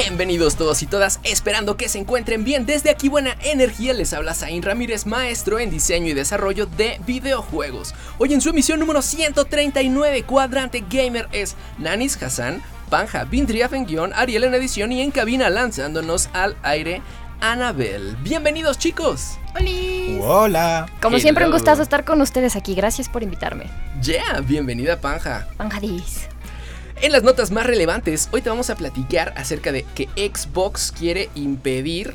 Bienvenidos todos y todas, esperando que se encuentren bien. Desde aquí Buena Energía les habla Zain Ramírez, maestro en diseño y desarrollo de videojuegos. Hoy en su emisión número 139, Cuadrante Gamer es Nanis Hassan, Panja, Vindriaf en guion, Ariel en edición y en cabina lanzándonos al aire Anabel. Bienvenidos chicos. ¡Holi! Hola. Como siempre, un gustazo estar con ustedes aquí. Gracias por invitarme. Yeah, bienvenida Panja. Panjadis. En las notas más relevantes, hoy te vamos a platicar acerca de que Xbox quiere impedir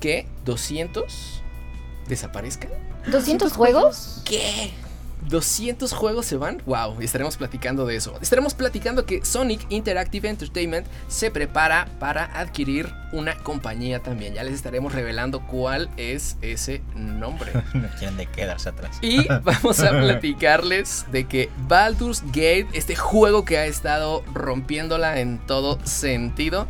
que 200 desaparezcan. ¿200 juegos? ¿Qué? ¿200 juegos se van? Wow, estaremos platicando de eso. Estaremos platicando que Sonic Interactive Entertainment se prepara para adquirir una compañía también. Ya les estaremos revelando cuál es ese nombre. No quieren de quedarse atrás. Y vamos a platicarles de que Baldur's Gate, este juego que ha estado rompiéndola en todo sentido,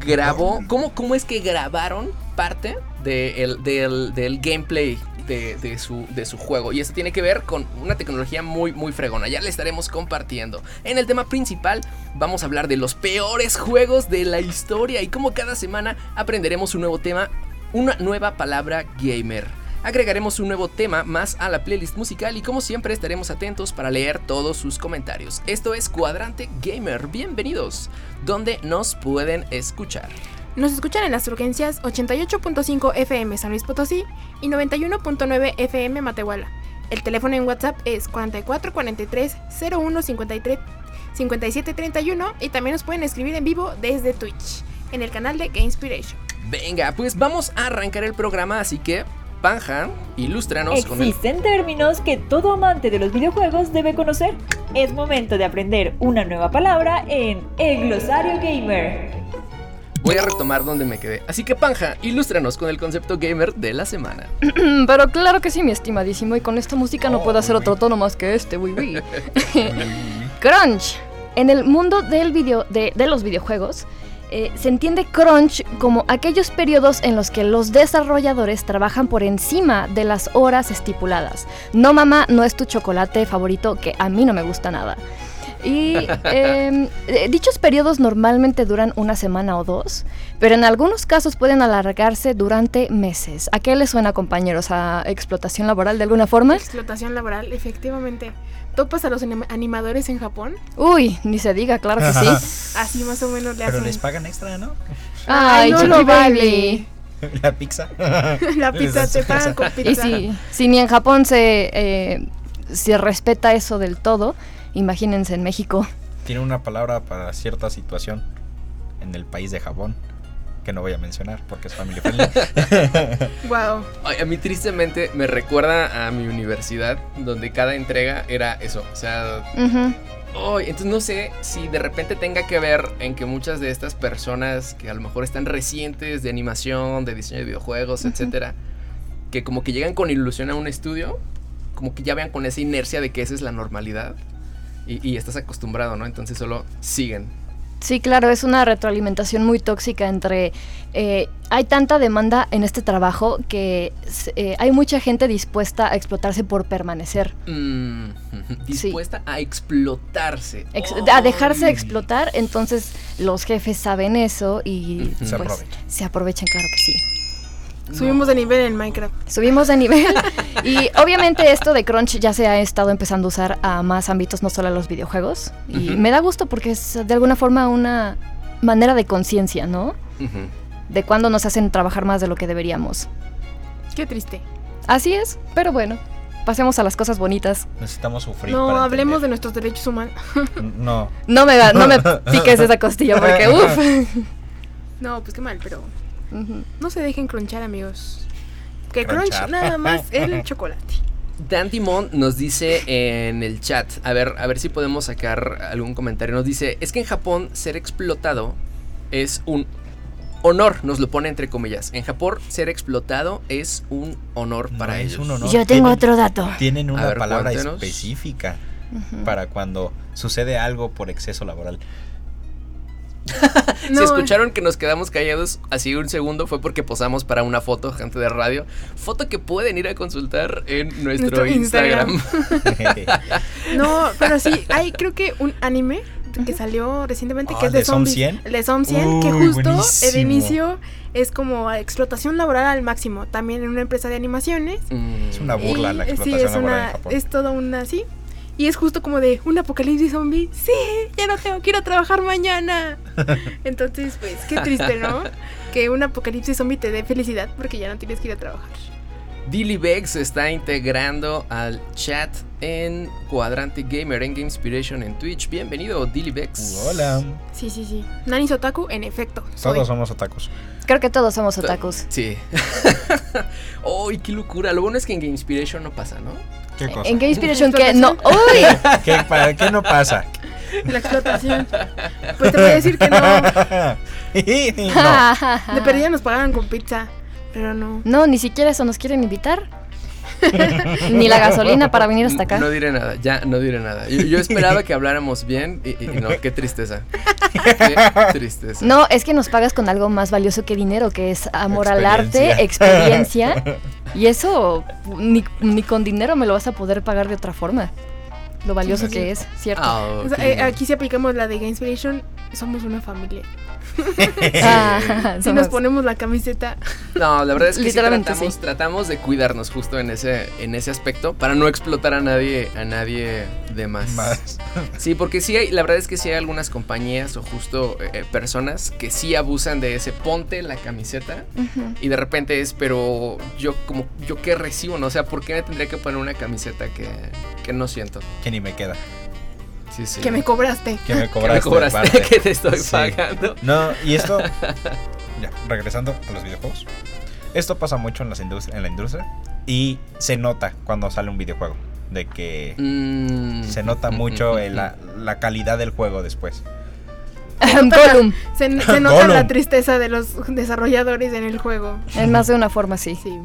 grabó. ¿Cómo, cómo es que grabaron parte de el- del, del gameplay de, su, de su juego? Y eso tiene que ver con una tecnología muy, muy fregona. Ya le estaremos compartiendo. En el tema principal, vamos a hablar de los peores juegos de la historia y cómo cada semana aprenderemos un nuevo tema, una nueva palabra gamer. Agregaremos un nuevo tema más a la playlist musical y como siempre estaremos atentos para leer todos sus comentarios. Esto es Cuadrante Gamer, bienvenidos, donde nos pueden escuchar. Nos escuchan en las urgencias 88.5 FM San Luis Potosí y 91.9 FM Matehuala. El teléfono en WhatsApp es 4443 0153 5731 y también nos pueden escribir en vivo desde Twitch en el canal de Gamespiration. Venga, pues vamos a arrancar el programa, así que Panja, ilústranos con el... Existen términos que todo amante de los videojuegos debe conocer. Es momento de aprender una nueva palabra en El Glosario Gamer. Voy a retomar donde me quedé. Así que Panja, ilústranos con el concepto gamer de la semana. Pero claro que sí, mi estimadísimo. Y con esta música no Oh, puedo hacer uy. otro tono más que este, uy, uy. Crunch. En el mundo del video, de, de los videojuegos, eh, se entiende crunch como aquellos periodos en los que los desarrolladores trabajan por encima de las horas estipuladas. No, mamá, no es tu chocolate favorito, que a mí no me gusta nada. Y em, eh, dichos periodos normalmente duran una semana o dos, pero en algunos casos pueden alargarse durante meses. ¿A qué les suena, compañeros? ¿A explotación laboral de alguna forma? Explotación laboral, efectivamente. ¿Topas a los anim- animadores en Japón? Uy, ni se diga, claro que sí. Así más o menos le Pero hacen les pagan extra, ¿no? Ay, no Chiqui lo Baby. La pizza. la pizza, te pagan con Y pizza. si, si ni en Japón se, eh, se respeta eso del todo, imagínense en México. Tiene una palabra para cierta situación en el país de Japón que no voy a mencionar porque es family friendly. Wow. Ay, a mí tristemente me recuerda a mi universidad, donde cada entrega era eso. O sea. Ay, entonces no sé si de repente tenga que ver en que muchas de estas personas que a lo mejor están recientes de animación, de diseño de videojuegos, etcétera, que como que llegan con ilusión a un estudio, como que ya vean con esa inercia de que esa es la normalidad y, y estás acostumbrado, ¿no? Entonces solo siguen. Sí, claro, es una retroalimentación muy tóxica entre... eh, hay tanta demanda en este trabajo que eh, hay mucha gente dispuesta a explotarse por permanecer, Mm, dispuesta a explotarse. ex- a dejarse explotar, entonces los jefes saben eso y Se pues, aprovechan. se aprovechan, claro que sí. Subimos de nivel en Minecraft. Subimos de nivel y obviamente esto de crunch ya se ha estado empezando a usar a más ámbitos, no solo a los videojuegos. Y me da gusto porque es de alguna forma una manera de conciencia, ¿no? De cuando nos hacen trabajar más de lo que deberíamos. Qué triste. Así es, pero bueno, pasemos a las cosas bonitas. Necesitamos sufrir. No, para hablemos de nuestros derechos humanos. No. No me, no me piques esa costilla porque uff. No, pues qué mal, pero No se dejen crunchar, amigos. Que Crunchar. crunch nada más el chocolate. Dan Timón nos dice en el chat, a ver, a ver si podemos sacar algún comentario. Nos dice, es que en Japón ser explotado es un honor, nos lo pone entre comillas. En Japón, ser explotado es un honor No, para es ellos. un honor. Yo tengo Tienen- otro dato. Tienen una ver, palabra cuéntenos. específica para cuando sucede algo por exceso laboral. Si No, escucharon que nos quedamos callados así un segundo fue porque posamos para una foto, gente de radio. Foto que pueden ir a consultar en nuestro, Nuestro Instagram. Instagram. No, pero sí, hay creo que un anime que salió recientemente Ah, que es ¿el de zombies. 100? El de Som 100, que justo el buenísimo. inicio es como explotación laboral al máximo, también en una empresa de animaciones. Mm. Es una burla Y, la eh, explotación sí, es laboral una, en Japón. es todo una. Y es justo como de un apocalipsis zombie. Sí, ya no tengo que ir a trabajar mañana. Entonces, pues, qué triste, ¿no? Que un apocalipsis zombie te dé felicidad porque ya no tienes que ir a trabajar. Dilly Beck se está integrando al chat en Cuadrante Gamer en Game Inspiration en Twitch. Bienvenido, Dilly Bex. Hola. Sí, sí, sí. Nani Sotaku, en efecto. soy. Todos somos otakus. Creo que todos somos otakus. Sí. ¡Ay, qué locura! Lo bueno es que en Game Inspiration no pasa, ¿no? ¿Qué cosa? En Game Inspiration que no. ¡Uy! ¿Qué, para, ¿Qué no pasa? La explotación. Pues te voy a decir que no. no. De perdida nos pagaban con pizza. Pero no. No, ni siquiera eso nos quieren invitar. Ni la gasolina para venir hasta acá. No diré nada, ya no diré nada. Yo, yo esperaba que habláramos bien y, y no, qué tristeza. Qué tristeza. No, es que nos pagas con algo más valioso que dinero, que es amor al arte, Experiencia. Y eso ni, ni con dinero me lo vas a poder pagar de otra forma. Lo valioso Sí, que es, ¿cierto? Ah, O sea, ok. eh, aquí si aplicamos la de Game Inspiration, somos una familia. Ah, Si nos ponemos la camiseta, No, la verdad es que sí tratamos, sí. tratamos de cuidarnos justo en ese, en ese aspecto para no explotar a nadie, a nadie de más. Más. Sí, porque sí hay, la verdad es que sí hay algunas compañías o justo eh, eh, personas que sí abusan de ese ponte la camiseta y de repente es, pero yo como, yo qué recibo, ¿no? O sea, ¿por qué me tendría que poner una camiseta que, que no siento? Que ni me queda. Sí, sí. que me cobraste. Que me Que cobraste. me que te estoy Sí. pagando. No, y esto. Ya, regresando a los videojuegos. Esto pasa mucho en, las en la industria. Y se nota cuando sale un videojuego. De que Mm. se nota mucho la, la calidad del juego después. Gollum, Se, se nota la tristeza de los desarrolladores en el juego. en más de una forma, sí. Sí.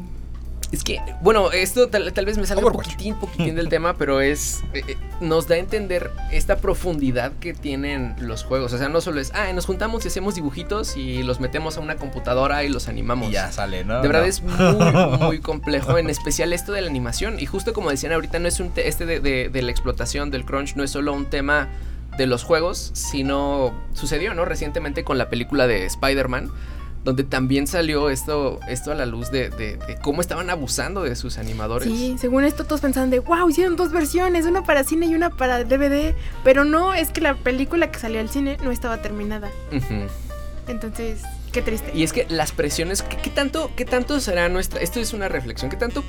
Es que, bueno, esto tal, tal vez me salga un poquitín, poquitín del tema, pero es. eh, eh, nos da a entender esta profundidad que tienen los juegos. O sea, no solo es, ah, nos juntamos y hacemos dibujitos y los metemos a una computadora y los animamos. Y ya sale, ¿no? De verdad No. es muy, muy complejo, en especial esto de la animación. Y justo como decían ahorita, no es un te- este de, de- de la explotación del crunch, no es solo un tema de los juegos, sino sucedió, ¿no? Recientemente con la película de Spider-Man, donde también salió esto, esto a la luz de, de- de cómo estaban abusando de sus animadores. Sí, según esto todos pensaban de, wow, hicieron dos versiones, una para cine y una para DVD. Pero no, es que la película que salió al cine no estaba terminada. Entonces, qué triste. Y es que las presiones, ¿qué, qué tanto, ¿qué tanto será nuestra, esto es una reflexión, qué tanto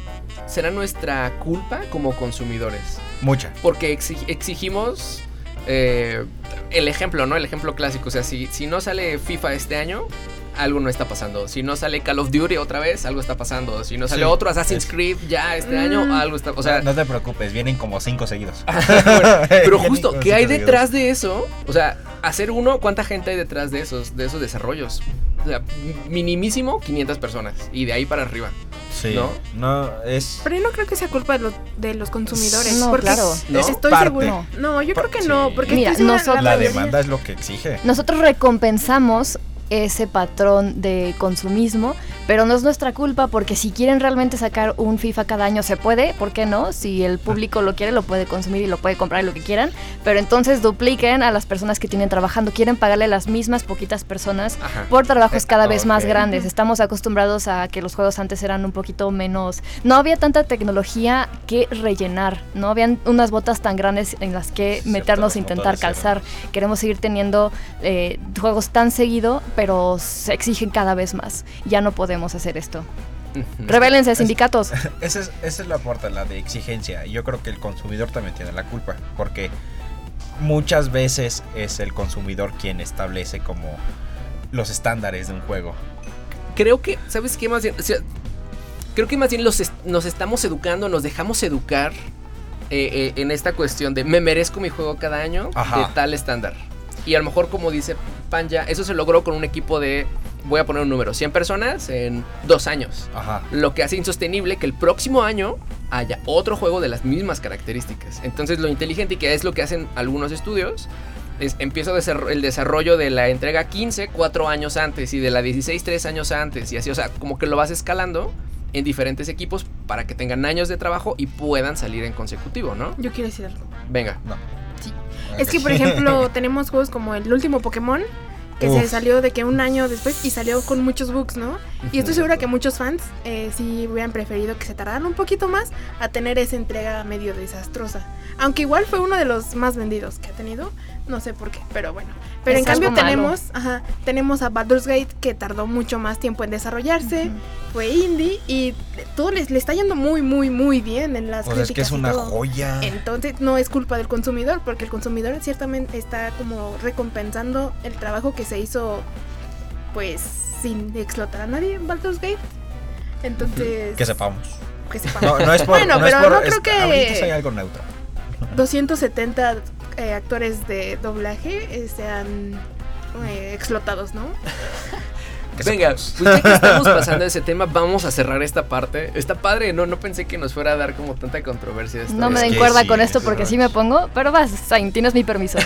será nuestra culpa como consumidores? Mucha. Porque exi- exigimos eh, el ejemplo, ¿no? El ejemplo clásico. O sea, si, si no sale FIFA este año, algo no está pasando. Si no sale Call of Duty otra vez, algo está pasando. Si no sale Sí, otro Assassin's es- Creed ya este Mm. año, algo está. O sea, no te preocupes, vienen como cinco seguidos. pero justo, ¿qué hay detrás de eso? O sea, hacer uno, ¿cuánta gente hay detrás de esos, de esos desarrollos? O sea, minimísimo 500 personas. Y de ahí para arriba. Sí. ¿No? No, es. Pero yo no creo que sea culpa de los, de los consumidores. No, porque claro. ¿No? Estoy Parte. seguro. No, yo creo que no. Porque Mira, nosotros- La demanda es lo que exige. Nosotros recompensamos ese patrón de consumismo, pero no es nuestra culpa porque si quieren realmente sacar un FIFA cada año se puede, ¿por qué no? Si el público lo quiere, lo puede consumir y lo puede comprar y lo que quieran, pero entonces dupliquen a las personas que tienen trabajando, quieren pagarle a las mismas poquitas personas Ajá. por trabajos cada vez más grandes. Estamos acostumbrados a que los juegos antes eran un poquito menos. No había tanta tecnología que rellenar, no habían unas botas tan grandes en las que meternos e intentar calzar. Queremos seguir teniendo eh, juegos tan seguido, pero se exigen cada vez más. Ya no podemos hacer esto. Revélense, es- sindicatos. Esa es, esa es la parte, la de exigencia. Y yo creo que el consumidor también tiene la culpa. Porque muchas veces es el consumidor quien establece como los estándares de un juego. creo que, ¿sabes qué más bien? O sea, creo que más bien los est- nos estamos educando, nos dejamos educar eh, eh, en esta cuestión de me merezco mi juego cada año Ajá. de tal estándar. Y a lo mejor, como dice Panja, eso se logró con un equipo de voy a poner un número, 100 personas en dos años. Ajá. Lo que hace insostenible que el próximo año haya otro juego de las mismas características. Entonces lo inteligente y que es lo que hacen algunos estudios es empiezo el desarrollo de la entrega 15 cuatro años antes y de la 16 tres años antes y así, o sea, como que lo vas escalando en diferentes equipos para que tengan años de trabajo y puedan salir en consecutivo, ¿no? Yo quiero decir algo. Venga. Es que, por ejemplo, tenemos juegos como el último Pokémon, que se salió de que un año después y salió con muchos bugs, ¿no? Y estoy segura que muchos fans eh, sí hubieran preferido que se tardaran un poquito más a tener esa entrega medio desastrosa. Aunque igual fue uno de los más vendidos que ha tenido, no sé por qué, pero bueno. Pero en Es cambio tenemos, ajá, tenemos a Baldur's Gate que tardó mucho más tiempo en desarrollarse, fue indie y todo les, le está yendo muy, muy, muy bien en las O sea, es que es críticas una todo. joya. Entonces no es culpa del consumidor, porque el consumidor ciertamente está como recompensando el trabajo que se hizo, pues sin explotar a nadie en Baldur's Gate. Entonces, Que sepamos. que sepa. No, no es por. Bueno, no es pero por- no es- creo que- Ahorita soy algo neutro. 270 eh, actores de doblaje eh, sean eh, explotados, ¿no? Que Venga, sepamos. pues ya que estamos pasando ese tema, vamos a cerrar esta parte. Está padre, no, no pensé que nos fuera a dar como tanta controversia esto. No me Es den que cuerda sí, con esto es porque sí me pongo, pero vas, Zain, tienes mi permiso.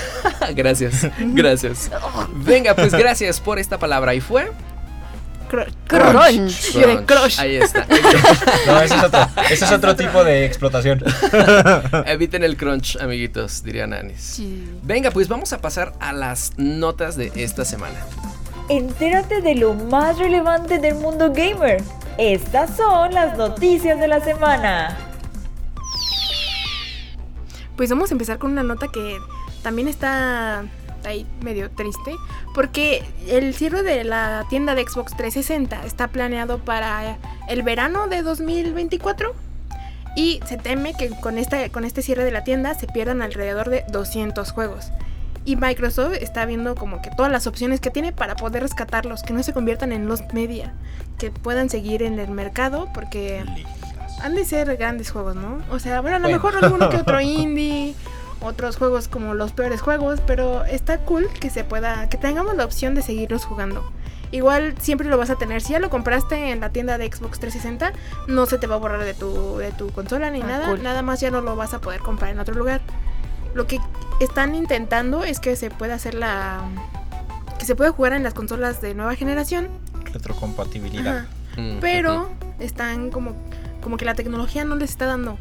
gracias, gracias. Venga, pues gracias por esta palabra. Y fue Cr- Crunch. Ahí está. No, ese es otro, ese es otro tipo de explotación. Eviten el crunch, amiguitos, dirían Anis. Sí. Venga, pues vamos a pasar a las notas de esta semana. Entérate de lo más relevante del mundo gamer. Estas son las noticias de la semana. Pues vamos a empezar con una nota que también está ahí medio triste, porque el cierre de la tienda de Xbox 360 está planeado para el verano de 2024 y se teme que con este, con este cierre de la tienda se pierdan alrededor de 200 juegos. Y Microsoft está viendo como que todas las opciones que tiene para poder rescatarlos, que no se conviertan en los media, que puedan seguir en el mercado, porque han de ser grandes juegos, ¿no? O sea, bueno, a lo Bueno. mejor alguno que otro indie, otros juegos como los peores juegos, pero está cool que se pueda, que tengamos la opción de seguirlos jugando. Igual siempre lo vas a tener. Si ya lo compraste en la tienda de Xbox 360, no se te va a borrar de tu, de tu consola ni Ah, nada. cool. Nada más ya no lo vas a poder comprar en otro lugar. Lo que están intentando es que se pueda hacer la. que se pueda jugar en las consolas de nueva generación. Retrocompatibilidad. Mm, Pero están como, como que la tecnología no les está dando.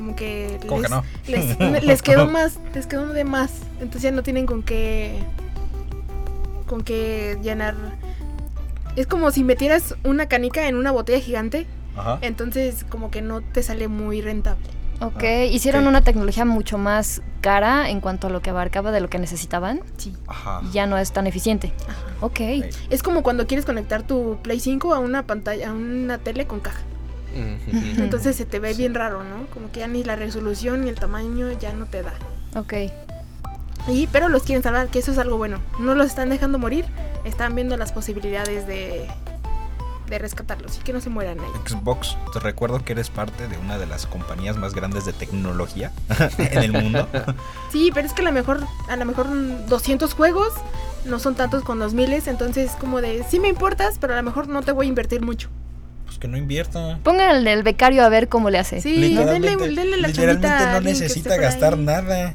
Como que ¿Cómo que les, no? les, les quedó más, les quedó de más. Entonces ya no tienen con qué con qué llenar. Es como si metieras una canica en una botella gigante, Ajá. entonces como que no te sale muy rentable. Ok, Ah, hicieron una tecnología mucho más cara en cuanto a lo que abarcaba de lo que necesitaban Sí. Ajá. y ya no es tan eficiente. Ok. Es como cuando quieres conectar tu Play 5 a una pantalla, a una tele con caja. Entonces se te ve bien raro, ¿no? Como que ya ni la resolución ni el tamaño ya no te da. Ok. Y, pero los quieren salvar, que eso es algo bueno. No los están dejando morir, están viendo las posibilidades de, de rescatarlos y que no se mueran ahí. Xbox, te recuerdo que eres parte de una de las compañías más grandes de tecnología en el mundo. Sí, pero es que a lo mejor, a lo mejor mm, 200 juegos no son tantos con los miles, entonces como de, sí me importas, pero a lo mejor no te voy a invertir mucho. Que no invierta. Pongan al del becario a ver cómo le hace. Sí, denle, Literalmente, denle la literalmente no necesita gastar ahí. nada.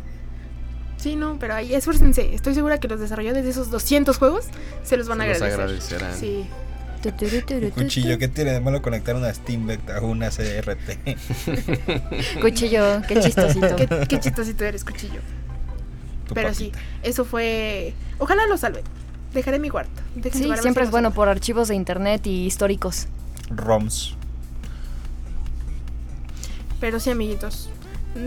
Sí, no, pero ahí esfuércense. Estoy segura que los desarrolladores de esos 200 juegos se los van a Se los agradecer. agradecerán. Sí. Cuchillo. ¿qué tiene de malo conectar una Steam Deck a una CRT? Cuchillo, qué chistosito. Qué, qué chistosito eres, cuchillo. Tu Pero papita. sí, eso fue. Ojalá lo salve. Dejaré mi cuarto. Sí, siempre si es bueno por archivos de internet y históricos. ROMs. Pero sí, amiguitos.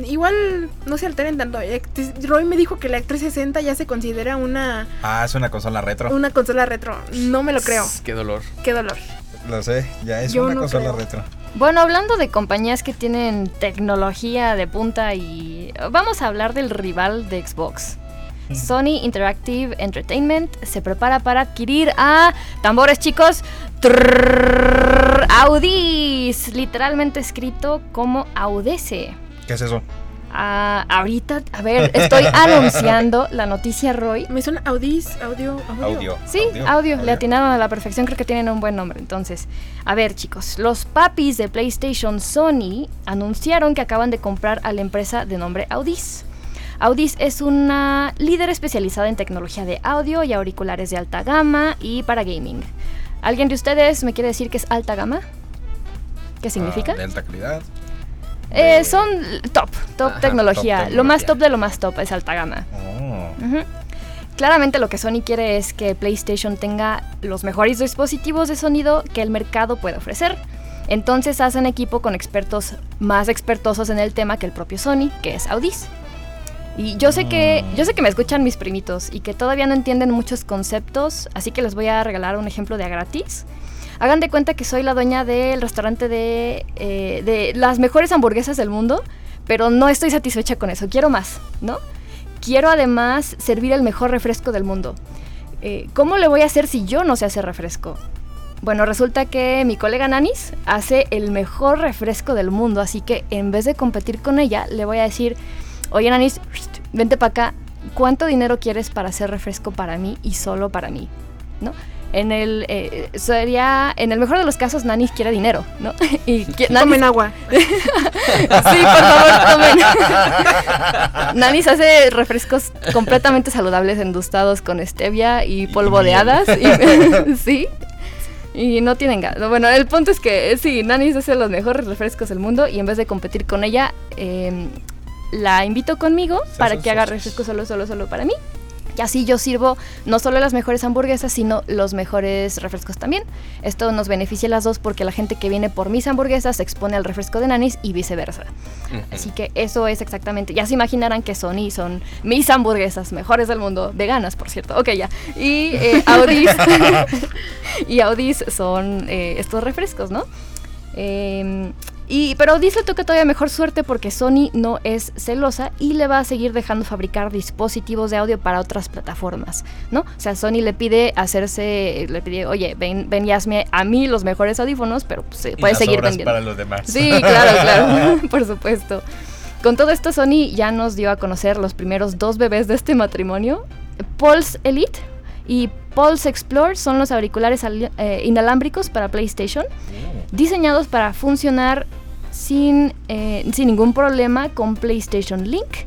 Igual no se alteren tanto. Eh, Roy me dijo que la 360 ya se considera una, Ah, es una consola retro. una consola retro. No me lo creo. Qué dolor. Qué dolor. Lo sé, ya es Yo una no consola creo. retro. Bueno, hablando de compañías que tienen tecnología de punta y vamos a hablar del rival de Xbox. Sony Interactive Entertainment se prepara para adquirir a tambores chicos trrrr, Audis, literalmente escrito como Audece. ¿Qué es eso? Ah, ahorita, a ver, estoy anunciando la noticia Roy. Me suena Audis, audio, audio. Audio. Sí, audio, le atinaron a la perfección, creo que tienen un buen nombre. Entonces, a ver chicos, los papis de PlayStation Sony anunciaron que acaban de comprar a la empresa de nombre Audis. Audis es una líder especializada en tecnología de audio y auriculares de alta gama y para gaming. ¿Alguien de ustedes me quiere decir que es alta gama? ¿Qué significa? Ah, de alta calidad. Eh, son top, top Ajá, tecnología. top Lo más top de lo más top es alta gama. Oh. Claramente lo que Sony quiere es que PlayStation tenga los mejores dispositivos de sonido que el mercado puede ofrecer. Entonces hacen equipo con expertos más expertosos en el tema que el propio Sony, que es Audis. Y yo sé que yo sé que me escuchan mis primitos y que todavía no entienden muchos conceptos, así que les voy a regalar un ejemplo de a gratis. Hagan de cuenta que soy la dueña del restaurante de, eh, de las mejores hamburguesas del mundo, pero no estoy satisfecha con eso. Quiero más, ¿no? Quiero además servir el mejor refresco del mundo. Eh, ¿Cómo le voy a hacer si yo no sé hacer refresco? Bueno, resulta que mi colega Nanis hace el mejor refresco del mundo, así que en vez de competir con ella, le voy a decir, oye Nanis, vente para acá, ¿cuánto dinero quieres para hacer refresco para mí y solo para mí? ¿No? En el, eh, sería, en el mejor de los casos, Nanis quiere dinero, ¿no? y Nanis- Tomen agua. Sí, por favor, tomen. Nanis hace refrescos completamente saludables, endustados con stevia y polvo de hadas. y- sí. Y no tienen gas. Bueno, el punto es que eh, sí, Nanis hace los mejores refrescos del mundo y en vez de competir con ella, eh, la invito conmigo para que haga socios. refrescos solo, solo, solo para mí. Y así yo sirvo no solo las mejores hamburguesas, sino los mejores refrescos también. Esto nos beneficia a las dos porque la gente que viene por mis hamburguesas se expone al refresco de Nanis y viceversa. Ujú. Así que eso es exactamente. Ya se imaginarán que Sony son mis hamburguesas mejores del mundo, veganas, por cierto. Ok, ya. Y eh, Audis. y Audis son eh, estos refrescos, ¿no? Eh, y, pero Audis le toca todavía mejor suerte porque Sony no es celosa y le va a seguir dejando fabricar dispositivos de audio para otras plataformas, ¿no? O sea, Sony le pide hacerse, le pide, oye, ven, ven y hazme a mí los mejores audífonos, pero pues, se puede seguir vendiendo. para los demás. Sí, claro, claro, por supuesto. Con todo esto, Sony ya nos dio a conocer los primeros dos bebés de este matrimonio. Pulse Elite y Pulse Explore son los auriculares eh, inalámbricos para PlayStation, diseñados para funcionar sin, eh, sin ningún problema con PlayStation Link.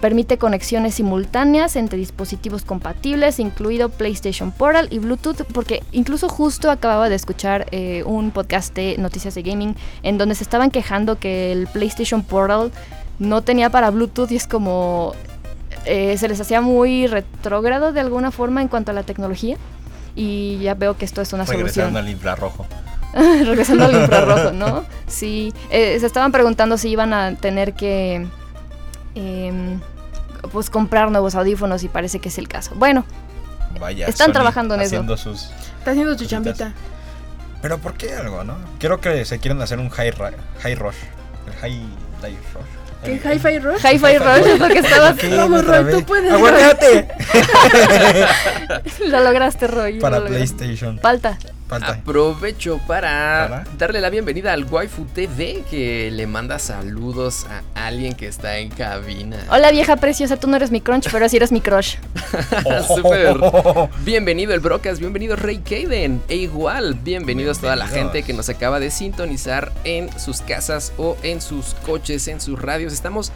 Permite conexiones simultáneas entre dispositivos compatibles, incluido PlayStation Portal y Bluetooth, porque incluso justo acababa de escuchar eh, un podcast de Noticias de Gaming en donde se estaban quejando que el PlayStation Portal no tenía para Bluetooth y es como eh, se les hacía muy retrógrado de alguna forma en cuanto a la tecnología. Y ya veo que esto es una solución. Al infrarrojo. Regresando al infrarrojo, ¿no? Sí. Eh, se estaban preguntando si iban a tener que. em, pues comprar nuevos audífonos y parece que es el caso. Bueno, Vaya. Están Sony trabajando en eso. sus. Está haciendo su chambita. Pero ¿por qué algo, no? Creo que se quieren hacer un high, ra- high rush. El high, high rush. ¿Qué? ¿Hi-Fi Rush? Hi-Fi Rush es lo que Roy, tú puedes. ¡Aguántate! Lo lograste, Roy. Para. PlayStation. Falta. Falta. Aprovecho para, ¿Para? darle la bienvenida al Waifu TV que le manda saludos a alguien que está en cabina. Hola, vieja preciosa. Tú no eres mi crunch, pero sí eres mi crush. Súper. Bienvenido el Brocas, bienvenido Rey Kaden. E igual, bienvenidos toda la gente que nos acaba de sintonizar en sus casas o en sus coches, en sus radios. Estamos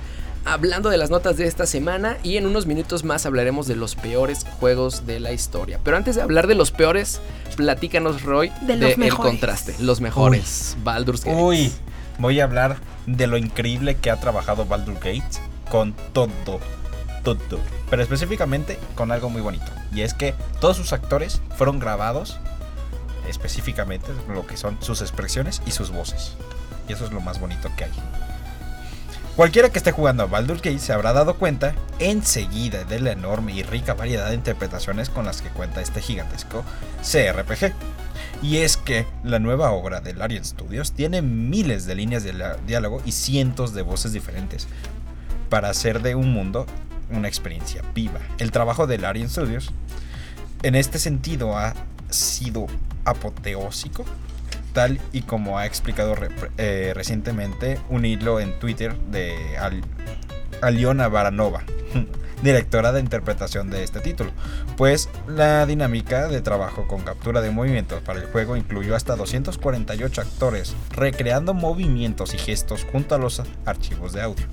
hablando de las notas de esta semana y en unos minutos más hablaremos de los peores juegos de la historia. Pero antes de hablar de los peores, platícanos Roy De los el contraste, los mejores. Baldur's Gate. Uy, voy a hablar de lo increíble que ha trabajado Baldur Gates con todo, todo. Pero específicamente con algo muy bonito. Y es que todos sus actores fueron grabados específicamente lo que son sus expresiones y sus voces. Y eso es lo más bonito que hay. Cualquiera que esté jugando a Baldur Gate se habrá dado cuenta enseguida de la enorme y rica variedad de interpretaciones con las que cuenta este gigantesco CRPG. Y es que la nueva obra de Larian Studios tiene miles de líneas de diálogo y cientos de voces diferentes para hacer de un mundo una experiencia viva. El trabajo de Larian Studios en este sentido ha sido apoteósico tal y como ha explicado eh, recientemente un hilo en Twitter de Al- Aliona Baranova, directora de interpretación de este título, pues la dinámica de trabajo con captura de movimientos para el juego incluyó hasta 248 actores recreando movimientos y gestos junto a los archivos de audio.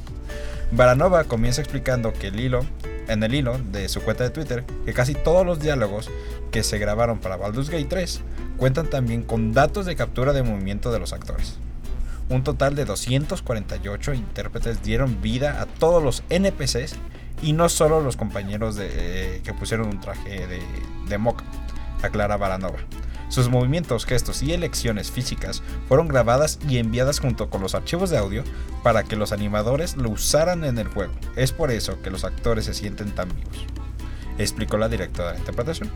Baranova comienza explicando que el hilo, en el hilo de su cuenta de Twitter, que casi todos los diálogos que se grabaron para Baldur's Gate 3 cuentan también con datos de captura de movimiento de los actores. Un total de 248 intérpretes dieron vida a todos los NPCs y no solo los compañeros de, eh, que pusieron un traje de, de moca, aclara Baranova. Sus movimientos, gestos y elecciones físicas fueron grabadas y enviadas junto con los archivos de audio para que los animadores lo usaran en el juego. Es por eso que los actores se sienten tan vivos, explicó la directora de interpretación.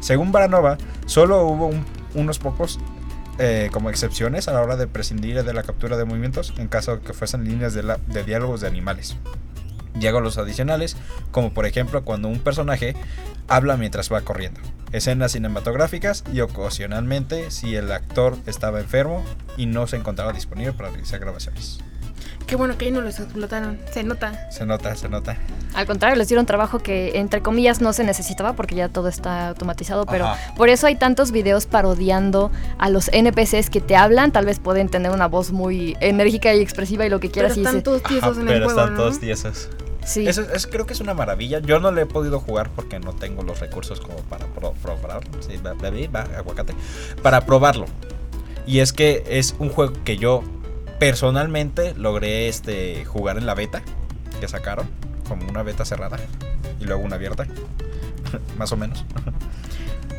Según Baranova, solo hubo un- unos pocos eh, como excepciones a la hora de prescindir de la captura de movimientos en caso de que fuesen líneas de diálogos de animales. Llegan los adicionales, como por ejemplo cuando un personaje habla mientras va corriendo, escenas cinematográficas y ocasionalmente si el actor estaba enfermo y no se encontraba disponible para realizar grabaciones. Qué bueno que ahí no los explotaron. Se nota. Se nota, se nota. Al contrario, les dieron trabajo que entre comillas no se necesitaba porque ya todo está automatizado, pero Ajá. por eso hay tantos videos parodiando a los NPCs que te hablan, tal vez pueden tener una voz muy enérgica y expresiva y lo que Pero quieras y están se- todos tiesos Ajá, en el pero juego, están ¿no? todos tiesos. Sí. Eso es, creo que es una maravilla. Yo no le he podido jugar porque no tengo los recursos como para pro- probar. Sí, va, va, va, aguacate. Para probarlo. Y es que es un juego que yo personalmente logré este, jugar en la beta que sacaron. Como una beta cerrada y luego una abierta. Más o menos.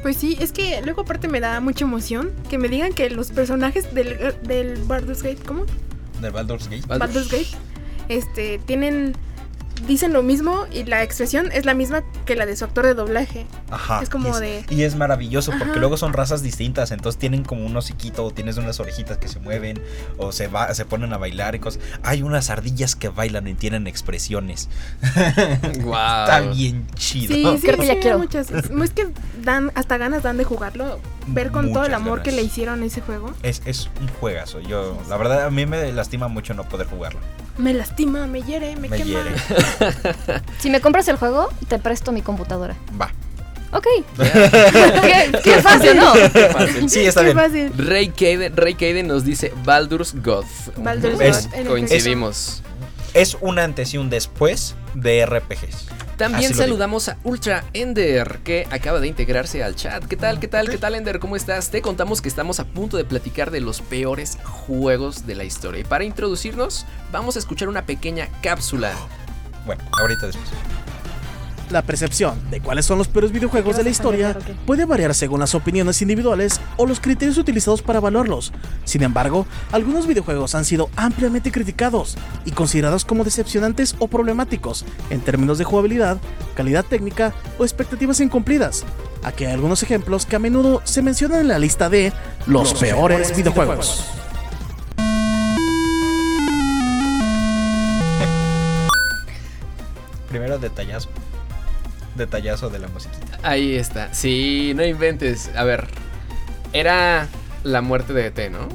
Pues sí, es que luego aparte me da mucha emoción que me digan que los personajes del, del Baldur's Gate, ¿cómo? De Baldur's Gate. Baldur's- Baldur's Gate, este, tienen, dicen lo mismo y la expresión es la misma que la de su actor de doblaje. Ajá. Es como y de- Y es maravilloso porque luego son razas distintas. Entonces tienen como un hociquito o tienes unas orejitas que se mueven o se, va, se ponen a bailar y cosas. Hay unas ardillas que bailan y tienen expresiones. Guau. Está bien chido. Sí, sí, Creo que sí, ya me da quiero. muchas- es, es que dan, hasta ganas dan de jugarlo, ver con todo el amor que le hicieron ese juego. Es, es un juegazo. Yo, la verdad, a mí me lastima mucho no poder jugarlo. Me lastima, me hiere, me, Me quema. hiere. Si me compras el juego, te presto mi computadora. Va. Ok. qué, qué fácil, ¿no? Qué fácil. Sí, está Qué bien. fácil. Rey Caden, Rey Caden nos dice Baldur's God. Baldur's Es- God, Coincidimos. Es un antes y un después de RPGs. También saludamos a Ultra Ender, que acaba de integrarse al chat. ¿Qué tal? ¿Qué tal? ¿Qué tal, Ender? ¿Cómo estás? Te contamos que estamos a punto de platicar de los peores juegos de la historia. Y para introducirnos, vamos a escuchar una pequeña cápsula. Bueno, ahorita después. La percepción de cuáles son los peores videojuegos de la historia ¿Qué vas a cambiar, puede variar según las opiniones individuales o los criterios utilizados para evaluarlos. Sin embargo, algunos videojuegos han sido ampliamente criticados y considerados como decepcionantes o problemáticos en términos de jugabilidad, calidad técnica o expectativas incumplidas. Aquí hay algunos ejemplos que a menudo se mencionan en la lista de los, peores, videojuegos. Primero detallazo. Detallazo de la musiquita. Ahí está. Sí, no inventes. A ver, era la muerte de ET, ¿no?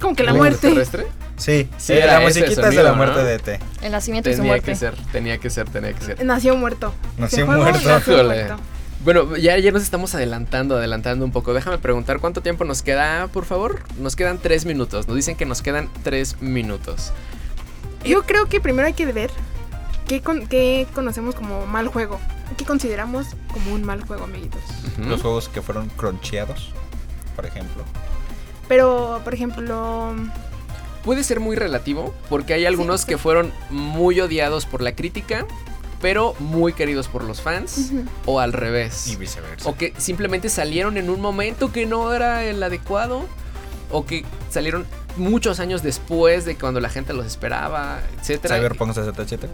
Como que la ¿El muerte. terrestre? Sí, Sí, era la musiquita es de la ¿no? muerte de E T. El nacimiento y su Tenía muerte. que ser, tenía que ser, tenía que ser. Nació muerto. Nació muerto. Bueno, ya, ya nos estamos adelantando, adelantando un poco. Déjame preguntar cuánto tiempo nos queda, por favor. Nos quedan tres minutos. Nos dicen que nos quedan tres minutos. Yo creo que primero hay que ver qué, con- qué conocemos como mal juego. ¿Qué consideramos como un mal juego, amiguitos? Los juegos que fueron croncheados, por ejemplo. Pero, por ejemplo, Puede ser muy relativo, porque hay algunos sí. que fueron muy odiados por la crítica, pero muy queridos por los fans, o al revés. Y viceversa. O que simplemente salieron en un momento que no era el adecuado. O que salieron muchos años después de cuando la gente los esperaba, etcétera. Cyberpunk 67.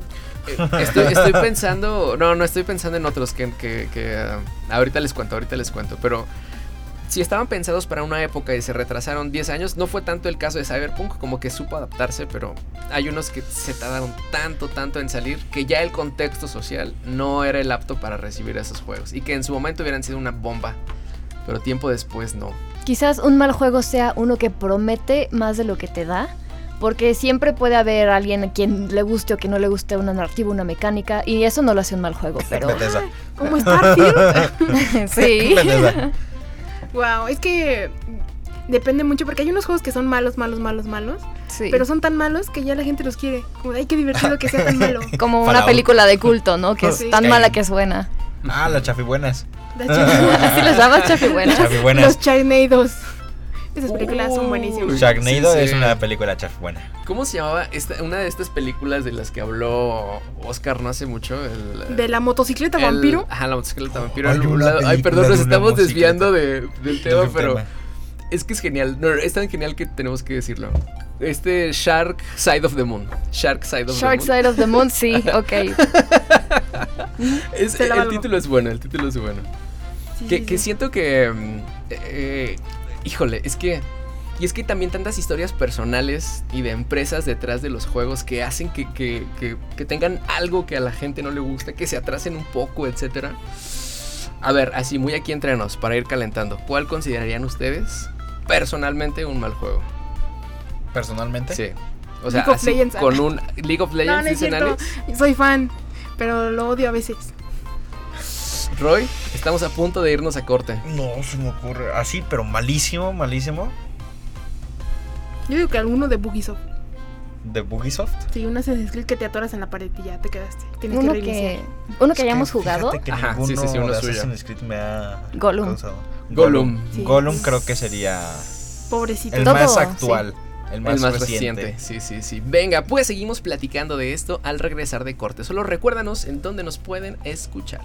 Eh, Estoy, estoy pensando. No, no estoy pensando en otros que, que- que, ah, ahorita les cuento, ahorita les cuento. Pero si estaban pensados para una época y se retrasaron 10 años, no fue tanto el caso de Cyberpunk, como que supo adaptarse, pero hay unos que se tardaron tanto, tanto en salir que ya el contexto social no era el apto para recibir esos juegos. Y que en su momento hubieran sido una bomba. Pero tiempo después no. Quizás un mal juego sea uno que promete más de lo que te da. Porque siempre puede haber alguien a quien le guste o que no le guste una narrativa, una mecánica. Y eso no lo hace un mal juego, pero. Bethesda. Como Starfield. sí. Wow, es que depende mucho porque hay unos juegos que son malos, malos, malos, malos. sí. Pero son tan malos que ya la gente los quiere. Como ay, qué divertido que sea tan malo. Como una película de culto, ¿no? Que es tan mala que es buena. Ah, las chafibuenas. Las chafibuenas. Así les llamas chafibuenas. Chafibuenas. Los Charnados. Esas películas son buenísimas. Sharknado Sí, sí. es una película chafibuena. ¿Cómo se llamaba esta, una de estas películas de las que habló Oscar no hace mucho? El, De la motocicleta el- vampiro. Ajá, la motocicleta vampiro. Una lado- Ay, película perdón, nos estamos motocicleta. desviando de, del tema, pero tema. Es que es genial. No, es tan genial que tenemos que decirlo. Este Shark Side of the Moon. Shark Side of Shark the Moon. Side of the Moon, sí, ok. Es- el valgo. título es bueno, el título es bueno. Sí, Que, sí, que sí. siento que. eh, híjole, es que. Y es que también tantas historias personales y de empresas detrás de los juegos que hacen que, que- que- que tengan algo que a la gente no le gusta, que se atrasen un poco, etcétera. A ver, así muy aquí entre nos, para ir calentando. ¿Cuál considerarían ustedes personalmente un mal juego? Personalmente. Sí. O sea, League of así, Legends. con un League of No, Legends, no es dicen cierto. Alex. Soy fan, pero lo odio a veces. Roy, estamos a punto de irnos a corte. No se me ocurre. Así, pero malísimo, malísimo. Yo digo que alguno de Bugisoft. De Bugisoft. Sí, un Assassin's Creed que te atoras en la pared y ya te quedaste. Tienes Uno que que, reiniciar. uno que Es hayamos jugado. que Ajá, sí, ninguno sí, sí, uno de suyo. Assassin's Creed me ha Gollum. causado. Gollum. Sí. Gollum creo que sería Pobrecito. el Todo, más sí. actual. El más, el más reciente. reciente. Sí, sí, sí. Venga, pues seguimos platicando de esto al regresar de corte. Solo recuérdanos en dónde nos pueden escuchar.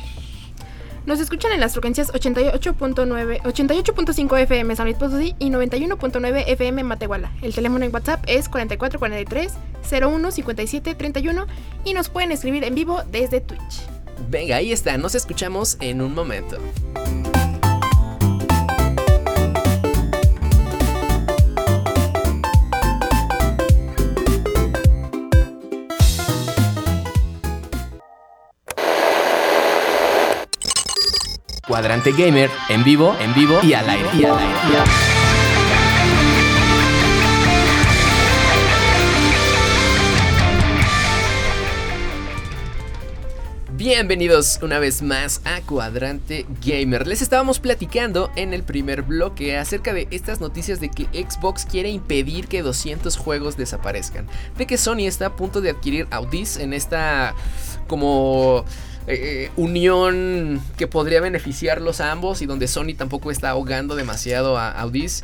Nos escuchan en las frecuencias 88.9, 88.5 FM San Luis Potosí y 91.9 FM Matehuala. El teléfono en WhatsApp es 4443 01 57 31 y nos pueden escribir en vivo desde Twitch. Venga, ahí está. Nos escuchamos en un momento. Cuadrante Gamer, en vivo, en vivo y al aire. Y al aire. Bienvenidos una vez más a Cuadrante Gamer. Les estábamos platicando en el primer bloque acerca de estas noticias de que Xbox quiere impedir que 200 juegos desaparezcan. De que Sony está a punto de adquirir Audis en esta como eh, unión que podría beneficiarlos a ambos y donde Sony tampoco está ahogando demasiado a Audis.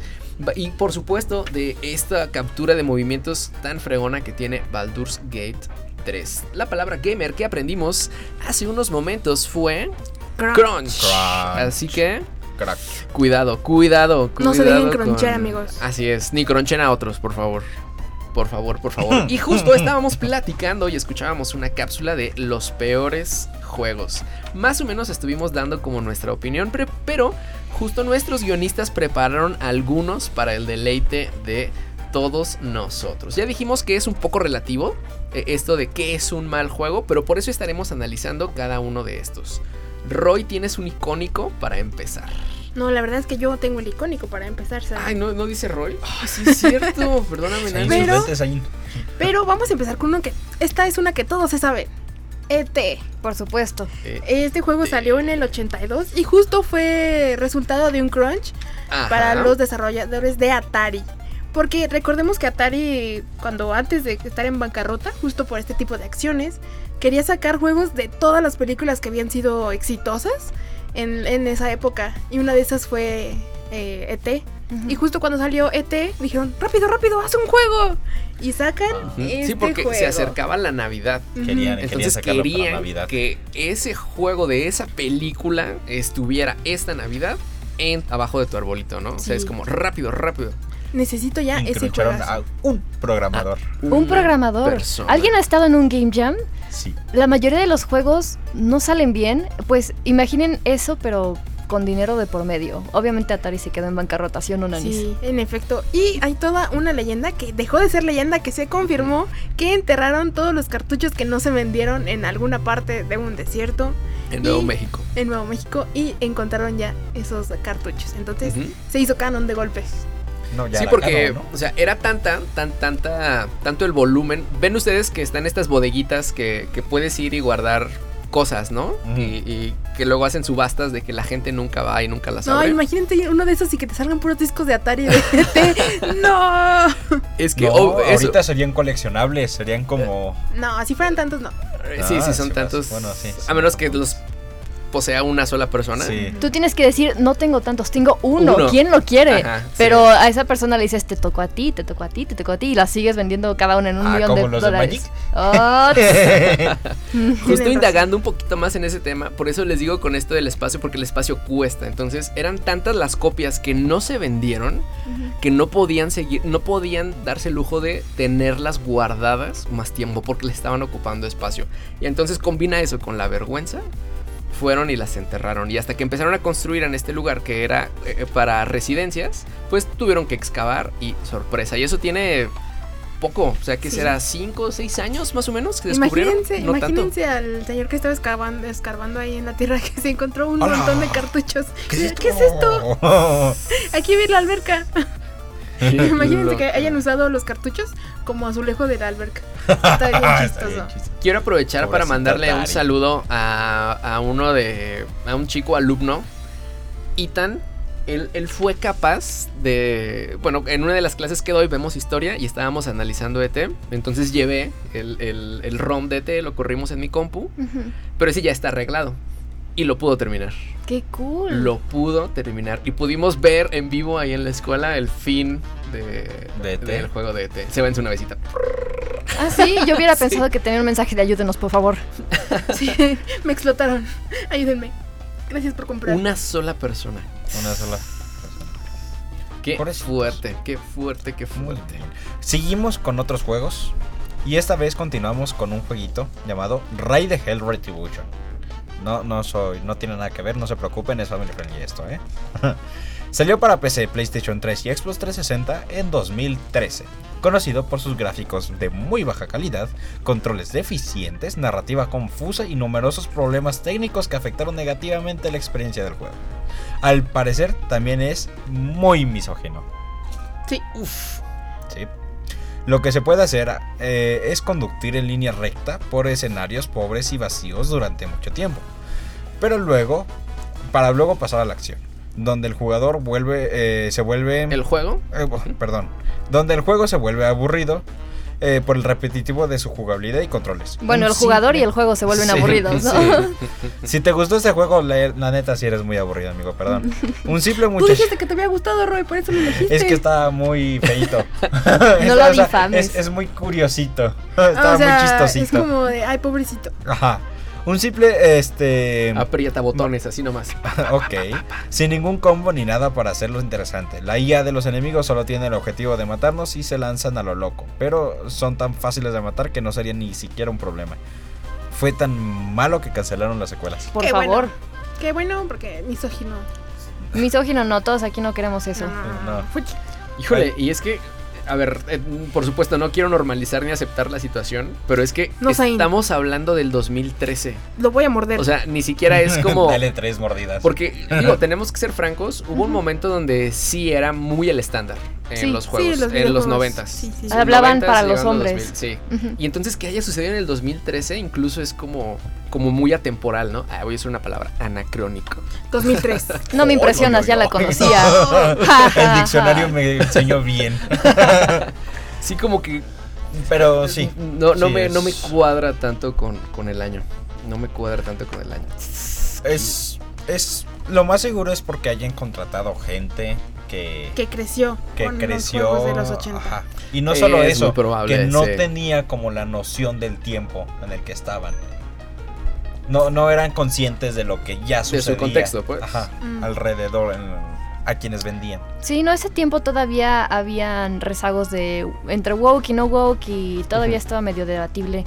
Y por supuesto de esta captura de movimientos tan fregona que tiene Baldur's Gate 3. La palabra gamer que aprendimos hace unos momentos fue crunch. Crunch. Así que Crack. cuidado, cuidado, cuidado. No se dejen con- crunchear, amigos. Así es, ni cronchen a otros, por favor. Por favor, por favor. Y justo estábamos platicando y escuchábamos una cápsula de los peores juegos. Más o menos estuvimos dando como nuestra opinión, pero justo nuestros guionistas prepararon algunos para el deleite de todos nosotros. Ya dijimos que es un poco relativo eh, esto de qué es un mal juego, pero por eso estaremos analizando cada uno de estos. Roy, tienes un icónico para empezar. No, la verdad es que yo tengo el icónico para empezar, ¿sabes? Ay, ¿no, no dice Roy? Ah, sí es cierto. Perdóname, Nancy. Pero-. Pero vamos a empezar con uno que... Esta es una que todos se saben. ET. Por supuesto. Eh, Este juego salió en el 82 y justo fue resultado de un crunch ajá. para los desarrolladores de Atari. Porque recordemos que Atari, cuando antes de estar en bancarrota, justo por este tipo de acciones, quería sacar juegos de todas las películas que habían sido exitosas en, en esa época. Y una de esas fue eh, ET. Y justo cuando salió ET, dijeron, rápido, rápido, haz un juego. Y sacan este Sí, porque juego. se acercaba la Navidad. Querían, querían Entonces sacarlo para querían Navidad. que ese juego de esa película estuviera esta Navidad en abajo de tu arbolito, ¿no? O sea, es como rápido, rápido. Necesito ya ese juego. a un programador. Un programador. persona. ¿Alguien ha estado en un Game Jam? Sí. La mayoría de los juegos no salen bien. Pues imaginen eso, pero con dinero de por medio. Obviamente Atari se quedó en bancarrota, ¿sí o no, Nanis? Sí, en efecto. Y hay toda una leyenda que dejó de ser leyenda, que se confirmó que enterraron todos los cartuchos que no se vendieron en alguna parte de un desierto. En Nuevo México. en Nuevo México y encontraron ya esos cartuchos. Entonces Ujú. se hizo canon de golpe. No, ya Sí, porque, ¿no? o sea, era tanta, tan, tanta, tanto el volumen. Ven ustedes que están estas bodeguitas que, que puedes ir y guardar cosas, ¿no? Y, y que luego hacen subastas de que la gente nunca va y nunca las No, abre. imagínate uno de esos y que te salgan puros discos de Atari de no. es que No, oh, ahorita serían coleccionables, serían como... No, si fueran tantos, no. sí, sí, Ah, son sí, tantos. bueno, sí, sí. a menos que los posea una sola persona. Sí. Tú tienes que decir, no tengo tantos, tengo uno. Uno. ¿Quién lo quiere? Ajá, Pero a esa persona le dices, te tocó a ti, te tocó a ti, te tocó a ti. Y la sigues vendiendo cada una en un Ah, millón ¿como de los de dólares. Oh, Justo indagando un poquito más en ese tema, por eso les digo con esto del espacio, porque el espacio cuesta. Entonces, eran tantas las copias que no se vendieron que no podían seguir, no podían darse el lujo de tenerlas guardadas más tiempo porque le estaban ocupando espacio. Y entonces combina eso con la vergüenza. Fueron y las enterraron. Y hasta que empezaron a construir en este lugar que era eh, para residencias, pues tuvieron que excavar y sorpresa. Y eso tiene poco, o sea que Sí. será 5 o 6 años más o menos que descubrieron. Imagínense, no tanto. al señor que estaba escarbando, escarbando ahí en la tierra que se encontró un montón de cartuchos. ¿Qué ¿Qué es esto? Aquí vi la alberca. Imagínense que hayan usado los cartuchos como azulejo de la alberca. Está bien chistoso. Quiero aprovechar para mandarle un saludo a, a uno de. a un chico alumno, Ethan. Él, él fue capaz de. Bueno, en una de las clases que doy vemos historia y estábamos analizando ET. Entonces llevé el, el, el ROM de ET, lo corrimos en mi compu. Pero ese ya está arreglado. Y lo pudo terminar. Qué cool. Lo pudo terminar. Y pudimos ver en vivo ahí en la escuela el fin de, De ET. del juego de ET. Se vence una besita. Ah, sí, yo hubiera Sí. pensado que tenía un mensaje de ayúdenos, por favor. Sí, me explotaron. Ayúdenme. Gracias por comprar. Una sola persona. Una sola. Qué Pobrecitos. fuerte, qué fuerte, qué fuerte. Seguimos con otros juegos. Y esta vez continuamos con un jueguito llamado Ray de Hell Retribution. No, no soy, no tiene nada que ver, no se preocupen, es family friendly esto, ¿eh? Salió para PC, PlayStation 3 y Xbox 360 en 2013. Conocido por sus gráficos de muy baja calidad, controles deficientes, narrativa confusa y numerosos problemas técnicos que afectaron negativamente la experiencia del juego. Al parecer también es muy misógino. Sí. Uf. Sí. Lo que se puede hacer eh, es conducir en línea recta por escenarios pobres y vacíos durante mucho tiempo. Pero luego, para luego pasar a la acción, donde el jugador vuelve, eh, se vuelve, ¿El juego? eh, perdón, donde el juego se vuelve aburrido eh, por el repetitivo de su jugabilidad y controles. Bueno, el jugador y el juego se vuelven Sí, aburridos, ¿no? sí. Si te gustó este juego, la, la neta sí eres muy aburrido, amigo, perdón. Un simple Tú muchacho. dijiste que te había gustado, Roy, por eso lo elegiste. Es que está muy feito. No lo difames. Es, es muy curiosito. Ah, o sea, muy chistosito. Es como de, ay, pobrecito. Ajá. Un simple, este... Aprieta botones, así nomás. ok. Sin ningún combo ni nada para hacerlo interesante. La IA de los enemigos solo tiene el objetivo de matarnos y se lanzan a lo loco. Pero son tan fáciles de matar que no sería ni siquiera un problema. Fue tan malo que cancelaron las secuelas. Por Qué favor. bueno. Qué bueno, porque misógino. Misógino no, todos aquí no queremos eso. No. Híjole, y es que, a ver, eh, por supuesto, no quiero normalizar ni aceptar la situación, pero es que No, Zain. estamos hablando del 2013. Lo voy a morder. O sea, ni siquiera es como... Dale tres mordidas. Porque, digo, tenemos que ser francos, hubo un momento donde sí era muy el estándar en Sí, los sí, juegos, los en los videojuegos. noventas. Sí, sí, sí. Hablaban 90s, para los hombres. 2000, sí. Y entonces que haya sucedido en el 2013 incluso es como, como muy atemporal, ¿no? Ah, voy a usar una palabra, anacrónico. 2003. No me Oh, impresionas, no, ya no, la no. conocía. El diccionario me enseñó bien. Sí, como que Pero sí. no, no, sí me, es- no me cuadra tanto con, con el año. No me cuadra tanto con el año. Es, es. Lo más seguro es porque hayan contratado gente que. que creció. que con creció Los juegos de los 80. ajá. y no solo Es eso probable, que no sí. tenía como la noción del tiempo en el que estaban no no eran conscientes de lo que ya su sucedía contexto, pues. ajá, Mm. alrededor en- a quienes vendían Sí, no, ese tiempo todavía habían rezagos de entre woke y no woke y todavía estaba medio debatible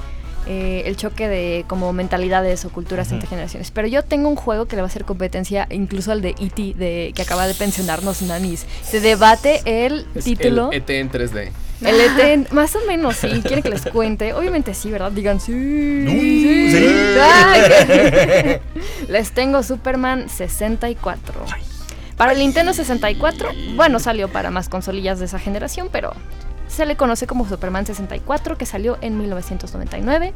eh, el choque de como mentalidades o culturas entre generaciones. Pero yo tengo un juego que le va a hacer competencia incluso al de E.T. de que acaba de pensionarnos Nanis. Se debate el Es título. El ET en 3D. El ET, más o menos, sí. ¿Quieren que les cuente? Obviamente sí, ¿verdad? Digan sí. sí. sí. Ay, les tengo Superman 64. Para el Nintendo 64, bueno, salió para más consolillas de esa generación, pero se le conoce como Superman 64, que salió en 1999.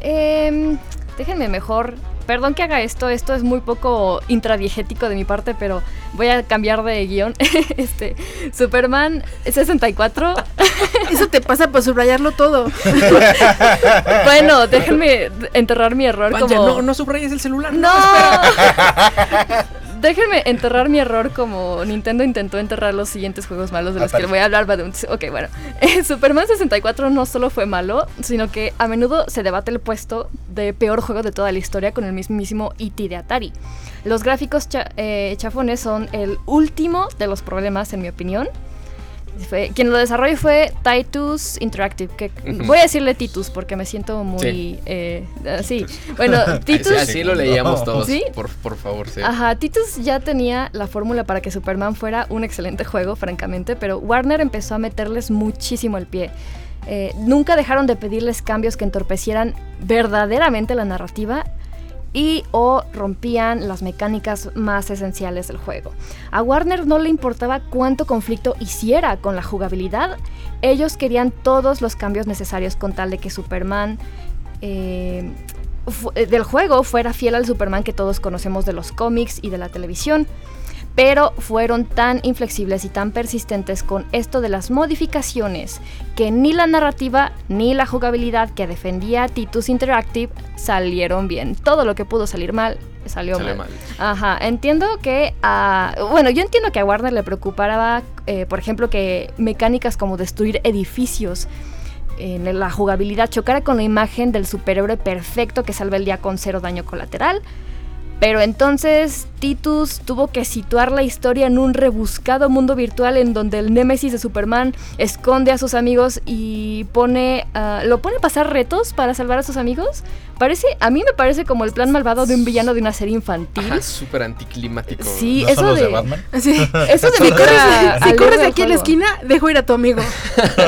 Eh, déjenme mejor. Perdón que haga esto, esto es muy poco intradiegético de mi parte, pero voy a cambiar de guion. este, Superman 64. Eso te pasa por subrayarlo todo. bueno, déjenme enterrar mi error Vaya, como. no, no subrayes el celular. ¡No! Déjenme enterrar mi error como Nintendo intentó enterrar los siguientes juegos malos de los que voy a hablar. Ok, bueno. Eh, Superman 64 no solo fue malo, sino que a menudo se debate el puesto de peor juego de toda la historia con el mismísimo E.T. de Atari. Los gráficos cha- eh, chafones son el último de los problemas, en mi opinión. Fue- quien lo desarrolló fue Titus Interactive, que voy a decirle Titus porque me siento muy... Sí. eh, sí, bueno, Titus... Así, así lo leíamos todos. ¿Sí? Por, por favor, sí. Ajá, Titus ya tenía la fórmula para que Superman fuera un excelente juego, francamente, pero Warner empezó a meterles muchísimo el pie. Eh, nunca dejaron de pedirles cambios que entorpecieran verdaderamente la narrativa y o rompían las mecánicas más esenciales del juego. A Warner no le importaba cuánto conflicto hiciera con la jugabilidad, ellos querían todos los cambios necesarios con tal de que Superman eh, eh, del juego fuera fiel al Superman que todos conocemos de los cómics y de la televisión. Pero fueron tan inflexibles y tan persistentes con esto de las modificaciones que ni la narrativa ni la jugabilidad que defendía Titus Interactive salieron bien. Todo lo que pudo salir mal salió mal. mal. Ajá, entiendo que a... Bueno, yo entiendo que a Warner le preocupaba, eh, por ejemplo, que mecánicas como destruir edificios en la jugabilidad chocara con la imagen del superhéroe perfecto que salva el día con cero daño colateral. Pero entonces Titus tuvo que situar la historia en un rebuscado mundo virtual en donde el némesis de Superman esconde a sus amigos y pone ah, lo pone a pasar retos para salvar a sus amigos. Parece a mí me parece como el plan malvado de un villano de una serie infantil. Ajá, súper anticlimático. Sí, ¿No eso son los de, de Batman? Así. eso de Si corres, si corres héroe aquí en la esquina, dejo ir a tu amigo.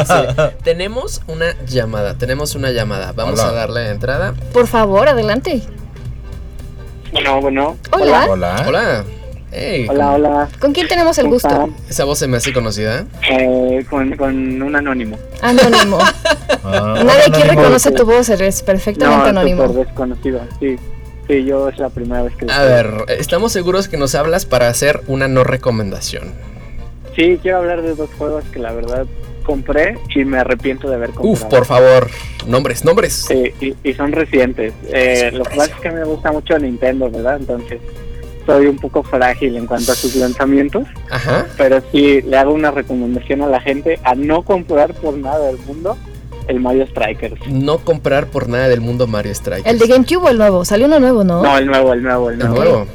Sí. Tenemos una llamada, tenemos una llamada. Vamos Hola. a darle entrada. Por favor, adelante. Bueno, bueno. Hola. Hola. Hola. Hey, Hola, hola. ¿Con quién tenemos el ¿Cómo gusto? esa voz se me hace conocida. Eh, con, con un anónimo. Anónimo. Ah, Nadie aquí reconoce tu voz, eres perfectamente no, anónimo. desconocido, sí. Sí, yo es la primera vez que... A ver, estamos seguros que nos hablas para hacer una no recomendación. Sí, quiero hablar de dos juegos que la verdad compré y me arrepiento de haber comprado. Uf, por favor. Nombres, nombres. Sí, y, y son recientes. Eh, lo que pasa es que me gusta mucho Nintendo, ¿verdad? Entonces soy un poco frágil en cuanto a sus lanzamientos, Ajá. pero sí le hago una recomendación a la gente a no comprar por nada del mundo el Mario Strikers. No comprar por nada del mundo Mario Strikers. El de GameCube o el nuevo, salió uno nuevo, ¿no? No, el nuevo, el nuevo, el El nuevo. nuevo.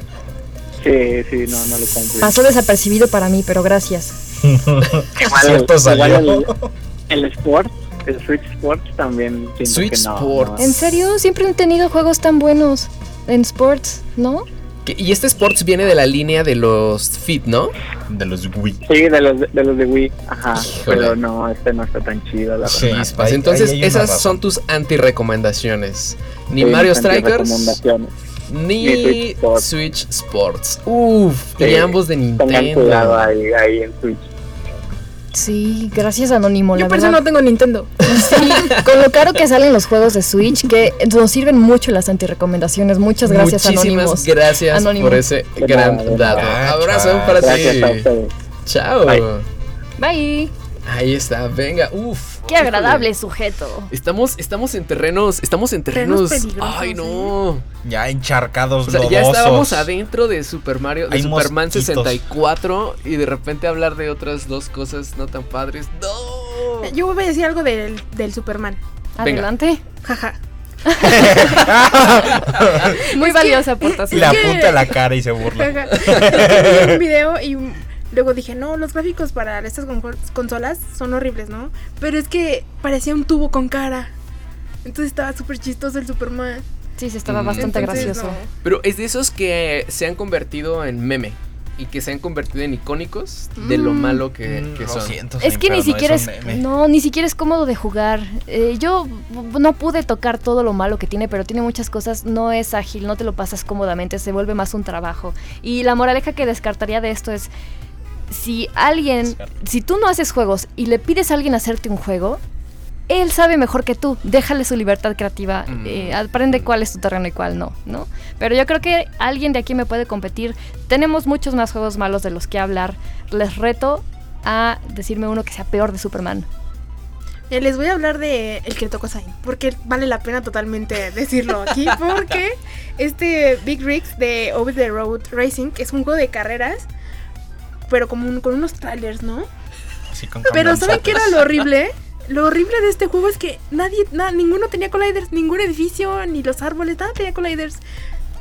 Sí, sí, no, no lo compré. Pasó desapercibido para mí, pero gracias. Igual, Cierto igual salió. el, el Sport, el Switch Sports también Switch que no, Sports. no. ¿En serio? Siempre han tenido juegos tan buenos en sports, ¿no? Y este Sports viene de la línea de los Fit, ¿no? De los Wii. Sí, de los de, los de Wii, ajá, Híjole. pero no, este no está tan chido, la Sí. verdad. Ahí- Entonces, esas son tus anti-recomendaciones. Ni Sí, Mario Strikers, recomendaciones. Ni ni Switch Sports. Switch Sports. Uf, y ambos de Nintendo. cuidado ahí, ahí en Switch. Sí, gracias Anónimo, la Yo por eso no tengo Nintendo. Sí, con lo caro que salen los juegos de Switch, que nos sirven mucho las antirecomendaciones. Muchas gracias Muchísimas Anónimos. gracias Anónimo. por ese gran dato. Abrazo Chao. para ti. Chao. Bye. Bye. Ahí está, venga, uf. Qué agradable sujeto. Estamos, estamos en terrenos, estamos en terrenos. Ay, no. Ya encharcados, O sea, ya estábamos adentro de Super Mario, de Hay Superman mosquitos. 64 y de repente hablar de otras dos cosas no tan padres. No. Yo voy a decir algo del, del Superman. Adelante. Jaja. Muy valiosa aportación. Y le apunta a la cara y se burla. Jaja. Un video y um, luego dije, no, los gráficos para estas con- consolas son horribles, ¿no? Pero es que parecía un tubo con cara. Entonces estaba súper chistoso el Superman. Sí, sí, estaba Mm. bastante Entonces, gracioso. no. Pero es de esos que se han convertido en meme. y que se han convertido en icónicos de lo Mm. malo que, Mm, que son. siento, Es que ni siquiera es, no, ni siquiera es cómodo de jugar. Eh, yo no pude tocar todo lo malo que tiene, pero tiene muchas cosas. No es ágil, no te lo pasas cómodamente, se vuelve más un trabajo. Y la moraleja que descartaría de esto es si alguien, si tú no haces juegos y le pides a alguien hacerte un juego, él sabe mejor que tú. Déjale su libertad creativa. Mm. eh, aprende cuál es tu terreno y cuál no, ¿no? Pero yo creo que alguien de aquí me puede competir. Tenemos muchos más juegos malos de los que hablar. Les reto a decirme uno que sea peor de Superman. Eh, Les voy a hablar de el que tocó Sign, porque vale la pena totalmente decirlo aquí, porque este Big Rigs de Over the Road Racing que es un juego de carreras, pero como un- con unos trailers, ¿no? Así con Pero ¿saben qué era lo horrible? Lo horrible de este juego es que nadie, na- ninguno tenía colliders, ningún edificio, ni los árboles, nada tenía colliders.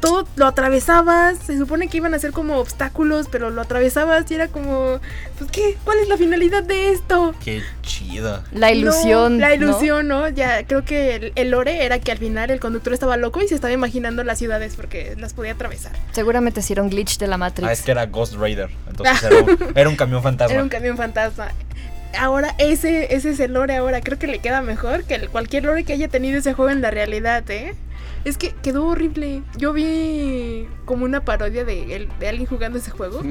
Todo lo atravesabas, se supone que iban a ser como obstáculos, pero lo atravesabas y era como, pues qué, ¿cuál es la finalidad de esto? Qué chido. La No, ilusión. la ¿no? ilusión, ¿no? Ya creo que el, el lore era que al final el conductor estaba loco y se estaba imaginando las ciudades porque las podía atravesar. Seguramente si era un glitch de la Matrix. Ah, es que era Ghost Raider. Entonces era un, era un camión fantasma. Era un camión fantasma. Ahora, ese, ese es el lore ahora. Creo que le queda mejor que el- cualquier lore que haya tenido ese juego en la realidad, ¿eh? Es que quedó horrible. Yo vi como una parodia de, el- de alguien jugando ese juego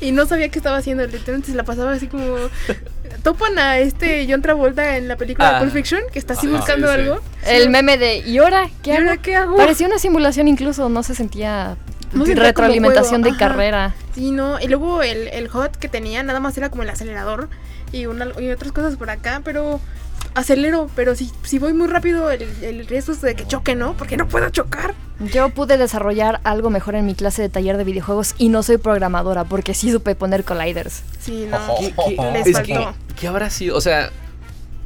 y no sabía qué estaba haciendo. Literalmente se la pasaba así como... Topan a este John Travolta en la película Ah. Pulp Fiction, que está así Ah, buscando sí, sí. algo. El meme de ¿y ahora ¿Y qué ahora hago? qué hago? Parecía una simulación incluso, no se sentía No retroalimentación de ajá. carrera. Sí, no. Y luego el, el hot que tenía nada más era como el acelerador y, una, y otras cosas por acá, pero acelero. Pero si, si voy muy rápido, el, el riesgo es de que choque, ¿no? Porque no puedo chocar. Yo pude desarrollar algo mejor en mi clase de taller de videojuegos y no soy programadora porque sí supe poner colliders. Sí, no. ¿Qué- qué- Les es faltó. que, ¿qué habrá sido? O sea,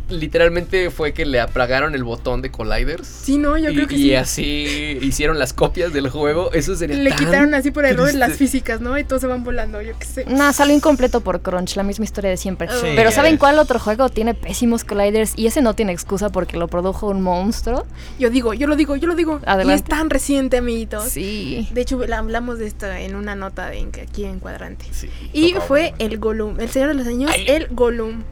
literalmente fue que le apagaron el botón de colliders. Sí, no, yo y, creo que y sí. así hicieron las copias del juego. Eso sería Le tan quitaron así por error triste. las físicas, ¿no? Y todos se van volando, yo qué sé. Nah, salió incompleto por Crunch, la misma historia de siempre. Sí, Pero ¿saben cuál otro juego tiene pésimos colliders? Y ese no tiene excusa porque lo produjo un monstruo. Yo digo, yo lo digo, yo lo digo. Y Adelante. es tan reciente, amiguitos. Sí. De hecho, la- hablamos de esto en una nota de, aquí en Cuadrante. Sí. Y fue el Gollum, el Señor de los Anillos, el Gollum.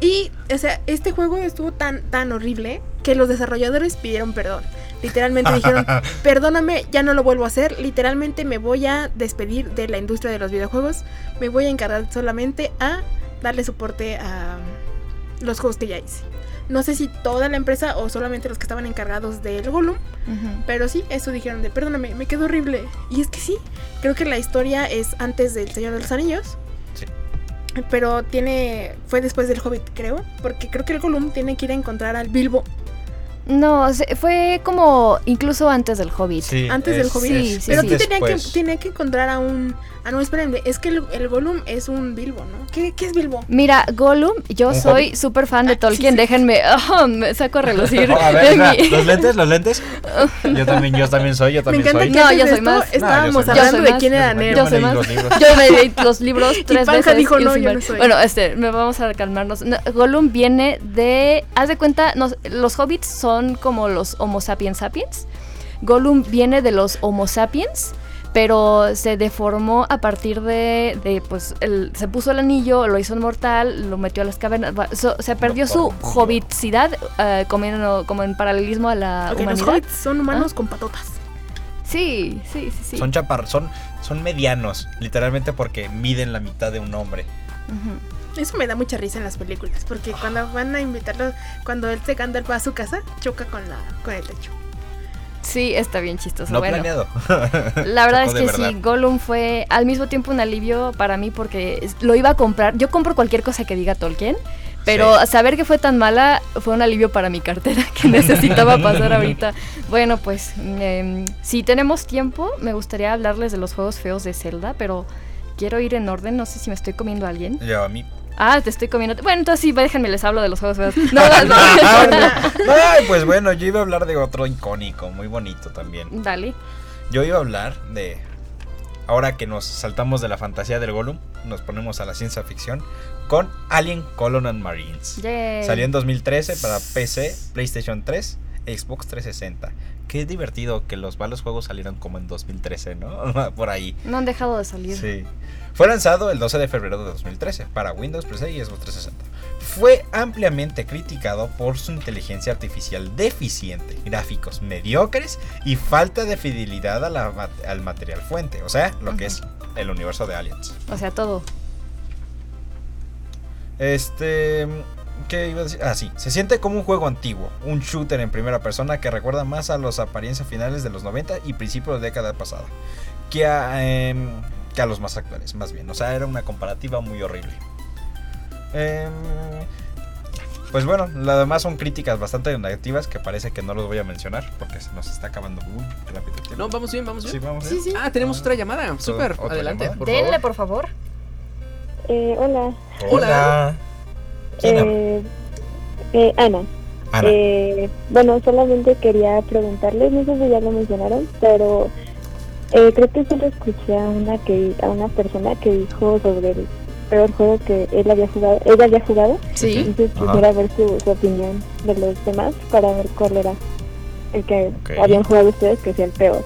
Y, o sea, este juego estuvo tan, tan horrible que los desarrolladores pidieron perdón. Literalmente dijeron, perdóname, ya no lo vuelvo a hacer. Literalmente me voy a despedir de la industria de los videojuegos. Me voy a encargar solamente a darle soporte a los juegos que ya hice. No sé si toda la empresa o solamente los que estaban encargados del Gollum. Ujú. Pero sí, eso dijeron de perdóname, me quedó horrible. Y es que sí, creo que la historia es antes del Señor de los Anillos. Pero tiene. Fue después del Hobbit, creo. Porque creo que el Gollum tiene que ir a encontrar al Bilbo. No, se- fue como incluso antes del Hobbit. Sí, Antes del Hobbit. sí, sí, Pero sí. aquí tenía que, tenía que encontrar a un. Ah, no, espérenme. Es que el, el Gollum es un Bilbo, ¿no? ¿Qué, qué es Bilbo? Mira, Gollum, yo soy súper fan de Ah, Tolkien, sí, sí. déjenme, ah, me saco a relucir. Oh, a ver, de los lentes, los lentes. Yo también, yo también soy, yo Me también encanta soy. que No, yo soy más. estábamos No, yo soy hablando de quién era nerd. Yo me soy leí más. los libros. Yo me leí los libros tres Panja veces. dijo, y "No, yo Silmarillion". no soy. Bueno, este, me vamos a calmarnos. No, Gollum viene de. Haz de cuenta, nos- los hobbits son como los Homo sapiens sapiens. Gollum viene de los Homo sapiens. Pero se deformó a partir de, de, pues, el- se puso el anillo, lo hizo inmortal, lo metió a las cavernas, va- so- se perdió su hobbitsidad, eh, como, en, como en paralelismo a la Ok, los hobbits son humanos con patotas. Sí, sí, sí, sí. Son chapar, son, son medianos, literalmente porque miden la mitad de un hombre. Eso me da mucha risa en las películas, porque cuando van a invitarlo, cuando este Gandalf va a su casa, choca con la con el techo. Sí, está bien chistoso. No bueno. planeado. La verdad es que verdad. sí, Gollum fue al mismo tiempo un alivio para mí porque lo iba a comprar. Yo compro cualquier cosa que diga Tolkien, pero Sí. saber que fue tan mala fue un alivio para mi cartera que necesitaba pasar ahorita. Bueno, pues em, si tenemos tiempo, me gustaría hablarles de los juegos feos de Zelda, pero quiero ir en orden. No sé si me estoy comiendo a alguien. Yo a mí. Ah, te estoy comiendo. Bueno, entonces sí, déjenme les hablo de los juegos feos. No, no, Ay, pues bueno, yo iba a hablar de otro icónico, muy bonito también. Dale. Yo iba a hablar de. Ahora que nos saltamos de la fantasía del Gollum, nos ponemos a la ciencia ficción con Alien Colon and Marines. Yay. Salió en 2013 para PC, PlayStation 3, Xbox 360. Qué divertido que los malos juegos salieron como en 2013, ¿no? Por ahí. No han dejado de salir. Sí. Fue lanzado el 12 de febrero de 2013 para Windows PC y Xbox 360. Fue ampliamente criticado por su inteligencia artificial deficiente, gráficos mediocres y falta de fidelidad a la ma- al material fuente, o sea, lo que es el universo de Aliens. O sea, todo. Este. ¿Qué iba a decir? Ah, sí. Se siente como un juego antiguo, un shooter en primera persona que recuerda más a las apariencias finales de los 90 y principios de década pasada que a, em, que a los más actuales, más bien. O sea, era una comparativa muy horrible. Em, pues bueno, lo demás son críticas bastante negativas que parece que no los voy a mencionar porque se nos está acabando muy rápido el tiempo. No, vamos bien, vamos bien. Sí, vamos Sí, bien. sí. Ah, tenemos otra llamada. Súper. Adelante, llamada. por Denle, favor. por favor. Eh, hola, Hola. ¿Quién habla? Eh, eh, Ana. Ana. Eh, bueno, solamente quería preguntarles, no sé si ya lo mencionaron, pero eh, creo que solo escuché a una que a una persona que dijo sobre el peor juego que él había jugado, ella había jugado. Sí. Entonces Ajá. quisiera ver su, su opinión de los demás para ver cuál era el que habían jugado ustedes que sea el peor.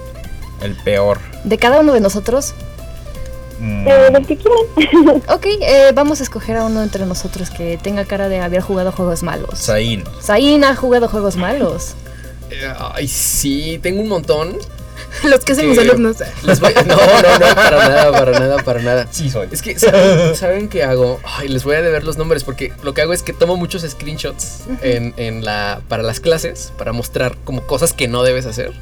El peor. De cada uno de nosotros. Mm, Eh, del que quieran. Ok, eh, vamos a escoger a uno entre nosotros que tenga cara de haber jugado juegos malos. Zain. Zain ha jugado juegos malos. Eh, Ay, sí, tengo un montón. Los que somos Que- alumnos. Les voy- No, no, no, para nada, para nada, para nada. Sí, soy. Es que, ¿saben, ¿saben qué hago? Ay, les voy a deber los nombres porque lo que hago es que tomo muchos screenshots en, en la, para las clases, para mostrar como cosas que no debes hacer.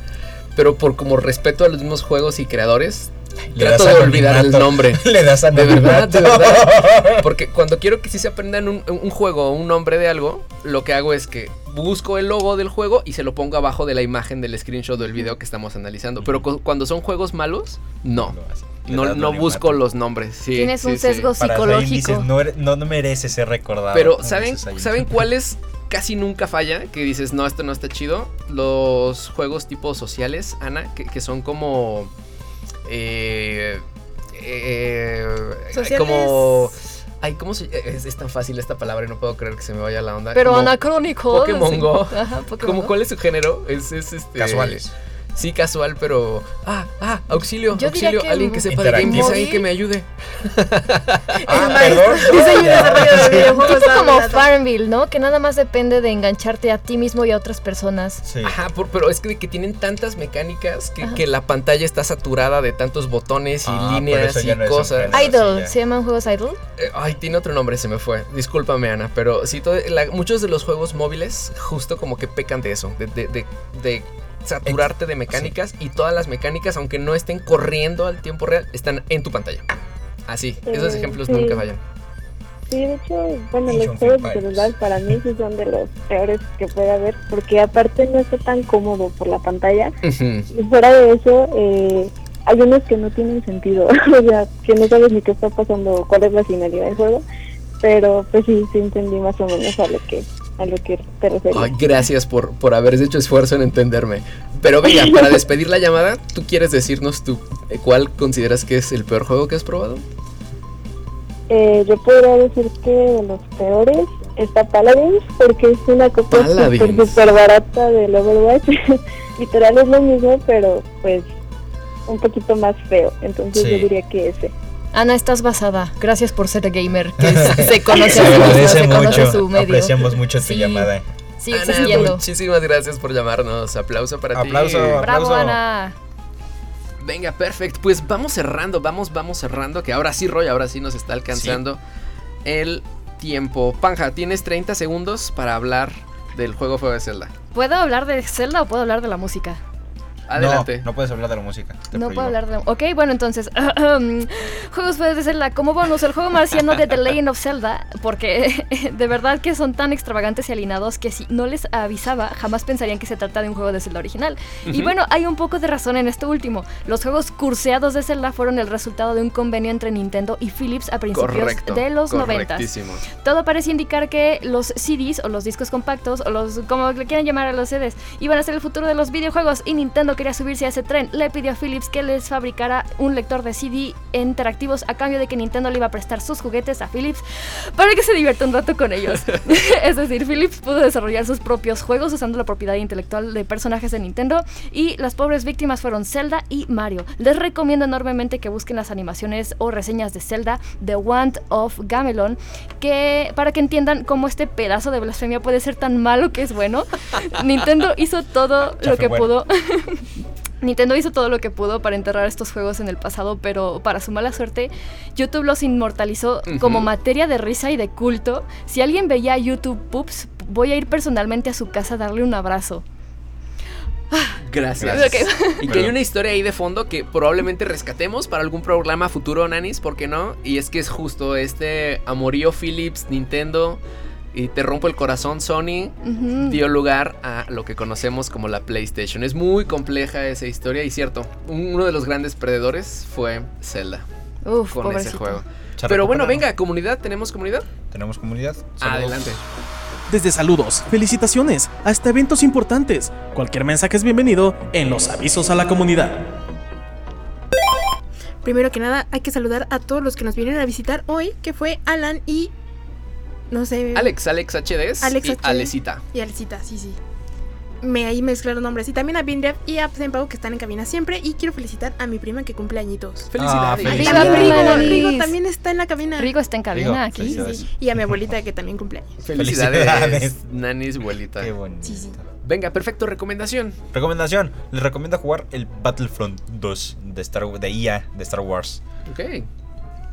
Pero por como respeto a los mismos juegos y creadores, Le trato das de olvidar el anonimato. nombre. Le das De verdad, anonimato. de verdad. Porque cuando quiero que sí se aprendan un, un juego o un nombre de algo, lo que hago es que busco el logo del juego y se lo pongo abajo de la imagen del screenshot del video que estamos analizando. Pero cu- cuando son juegos malos, no. No, no anonimato. busco los nombres. Sí, Tienes sí, un sesgo psicológico. dices, no, eres- no, no merece ser recordado. Pero ¿saben. ¿saben cuáles casi nunca falla? Que dices, no, esto no está chido. Los juegos tipo sociales, Ana, que, que son como... Eh, eh, Sociales. como... Ay, ¿cómo se...? Es, es tan fácil esta palabra y no puedo creer que se me vaya la onda. Pero Como- anacrónico. Pokémon sí. Go. Ajá, Pokémon como, Go. ¿Cuál es su género? Es, es este... Casuales. Sí, casual, pero... Ah, ah, auxilio, Yo diría auxilio. que Alguien que sepa de game design que me ayude. Ah, perdón. Diseño y desarrollo de videojuegos. Tipo como Farmville, ¿no? Que nada más depende de engancharte a ti mismo y a otras personas. Sí. Ajá, por- pero es que, que tienen tantas mecánicas que, la pantalla está saturada de tantos botones y Ah, líneas y no cosas. ya. ¿se llaman juegos Idle? Eh, ay, tiene otro nombre, se me fue. Discúlpame, Ana, pero sí, todo- la- muchos de los juegos móviles justo como que pecan de eso, de, de- de- de saturarte de mecánicas y todas las mecánicas, aunque no estén corriendo al tiempo real, están en tu pantalla. Así, esos Eh, ejemplos sí. nunca fallan. Sí, de hecho, bueno, los juegos de celular para mí sí son de los peores que puede haber, porque aparte no está tan cómodo por la pantalla. Y fuera de eso, eh, hay unos que no tienen sentido, o sea, que no sabes ni qué está pasando, cuál es la finalidad del juego. Pero pues sí, sí entendí más o menos a lo que a lo que te referías. Ay, gracias por, por haber hecho esfuerzo en entenderme. Pero venga, para despedir la llamada, ¿tú quieres decirnos tú eh, cuál consideras que es el peor juego que has probado? Eh, yo podría decir que de los peores está Paladins, porque es una copia súper, barata del Overwatch. Literal es lo mismo, pero pues un poquito más feo. Entonces Sí. yo diría que ese. Ana, estás basada. Gracias por ser gamer, que es- se conoce Se a sí mismo, agradece se conoce mucho. su medio. Apreciamos mucho tu Sí. llamada. Sigue Ana, existiendo. muchísimas gracias por llamarnos. Aplauso para Aplauso. ti. Bravo, aplauso. Ana. Venga, perfecto. Pues vamos cerrando, vamos, vamos cerrando. Que ahora sí, Roy, ahora sí nos está alcanzando el tiempo. Panja, tienes 30 segundos para hablar del juego Fuego de Zelda. ¿Puedo hablar de Zelda o puedo hablar de la música? Adelante. No, no puedes hablar de la música. te No prohíbo. puedo hablar de... Ok, bueno, entonces... juegos de Zelda. Como bonus, el juego marciano de The Legend of Zelda. Porque de verdad que son tan extravagantes y alienados que si no les avisaba, jamás pensarían que se trata de un juego de Zelda original. Y bueno, hay un poco de razón en esto último. Los juegos curseados de Zelda fueron el resultado de un convenio entre Nintendo y Philips a principios Correcto. de los 90. correctísimo. Todo parece indicar que los CDs o los discos compactos o los como le quieran llamar a los CDs iban a ser el futuro de los videojuegos y Nintendo quería quería subirse a ese tren. Le pidió a Philips que les fabricara un lector de CD interactivos a cambio de que Nintendo le iba a prestar sus juguetes a Philips para que se divierta un rato con ellos. es decir, Philips pudo desarrollar sus propios juegos usando la propiedad intelectual de personajes de Nintendo y las pobres víctimas fueron Zelda y Mario. Les recomiendo enormemente que busquen las animaciones o reseñas de Zelda, The Wand of Gamelon, que para que entiendan cómo este pedazo de blasfemia puede ser tan malo que es bueno. Nintendo hizo todo lo que bueno. pudo. Nintendo hizo todo lo que pudo para enterrar estos juegos en el pasado, pero para su mala suerte, YouTube los inmortalizó como materia de risa y de culto. Si alguien veía YouTube Poops, voy a ir personalmente a su casa a darle un abrazo. Gracias. Gracias. Y que hay una historia ahí de fondo que probablemente rescatemos para algún programa futuro, Nanis, ¿por qué no? Y es que es justo este amorío Philips, Nintendo y te rompo el corazón Sony dio lugar a lo que conocemos como la PlayStation. Es muy compleja esa historia y cierto, uno de los grandes perdedores fue Zelda Uf, con pobrecito. ese juego. Pero bueno, venga, comunidad, ¿tenemos comunidad? Tenemos comunidad. Saludos. Adelante. Desde saludos, felicitaciones, hasta eventos importantes. Cualquier mensaje es bienvenido en los avisos a la comunidad. Primero que nada, hay que saludar a todos los que nos vienen a visitar hoy, que fue Alan y. No sé. Alex, Alex HDs Alex y HD. Alecita. Y Alecita, sí, sí. Me ahí mezclaron nombres. Y también a Bindrev y a Senpau que están en cabina siempre. Y quiero felicitar a mi prima que cumple añitos. Felicidades. Ah, felicidades. ¡Viva también prima Rigo, Nanis! Rigo también está en la cabina. Rigo está en cabina Rigo, aquí. Sí, sí. Y a mi abuelita que también cumple años. Felicidades, Felicidades. Nanis, abuelita. Qué bonito. Sí, sí. Venga, perfecto, recomendación. Recomendación. Les recomiendo jugar el Battlefront 2 de, Star, de IA de Star Wars. Ok.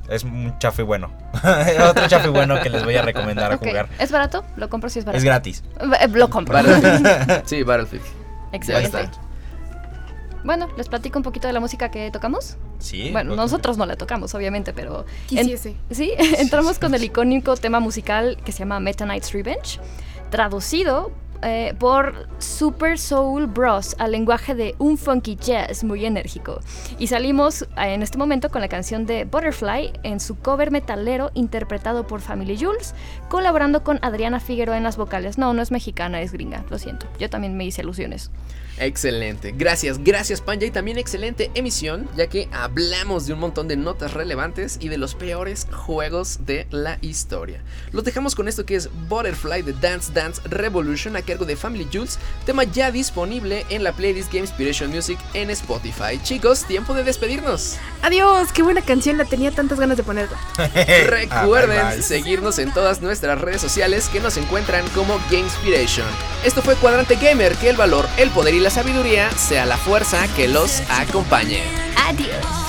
Es un chafe bueno. Otro chafe bueno que les voy a recomendar a jugar. ¿Es barato? Lo compro si es barato. Es gratis. Eh, Lo compro. Battlefield. sí, Battlefield. Excelente. Bueno, les platico un poquito de la música que tocamos. Sí. Bueno, nosotros no la tocamos, obviamente, pero... en- Quisiese. sí, entramos con el icónico tema musical que se llama Meta Knight's Revenge, traducido eh, por Super Soul Bros al lenguaje de un funky jazz muy enérgico. Y salimos eh, en este momento con la canción de Butterfly en su cover metalero interpretado por Family Jules, colaborando con Adriana Figueroa en las vocales. No, no es mexicana, es gringa, lo siento. Yo también me hice ilusiones. Excelente. Gracias, gracias Panja y también excelente emisión, ya que hablamos de un montón de notas relevantes y de los peores juegos de la historia. Los dejamos con esto que es Butterfly de Dance Dance Revolution a cargo de Family Jules, tema ya disponible en la playlist Game Inspiration Music en Spotify. Chicos, tiempo de despedirnos. Adiós, qué buena canción, la tenía tantas ganas de ponerla. Recuerden Ah, bye, bye. seguirnos en todas nuestras redes sociales que nos encuentran como Game Inspiration. Esto fue Cuadrante Gamer, que el valor, el poder y la sabiduría sea la fuerza que los acompañe. Adiós.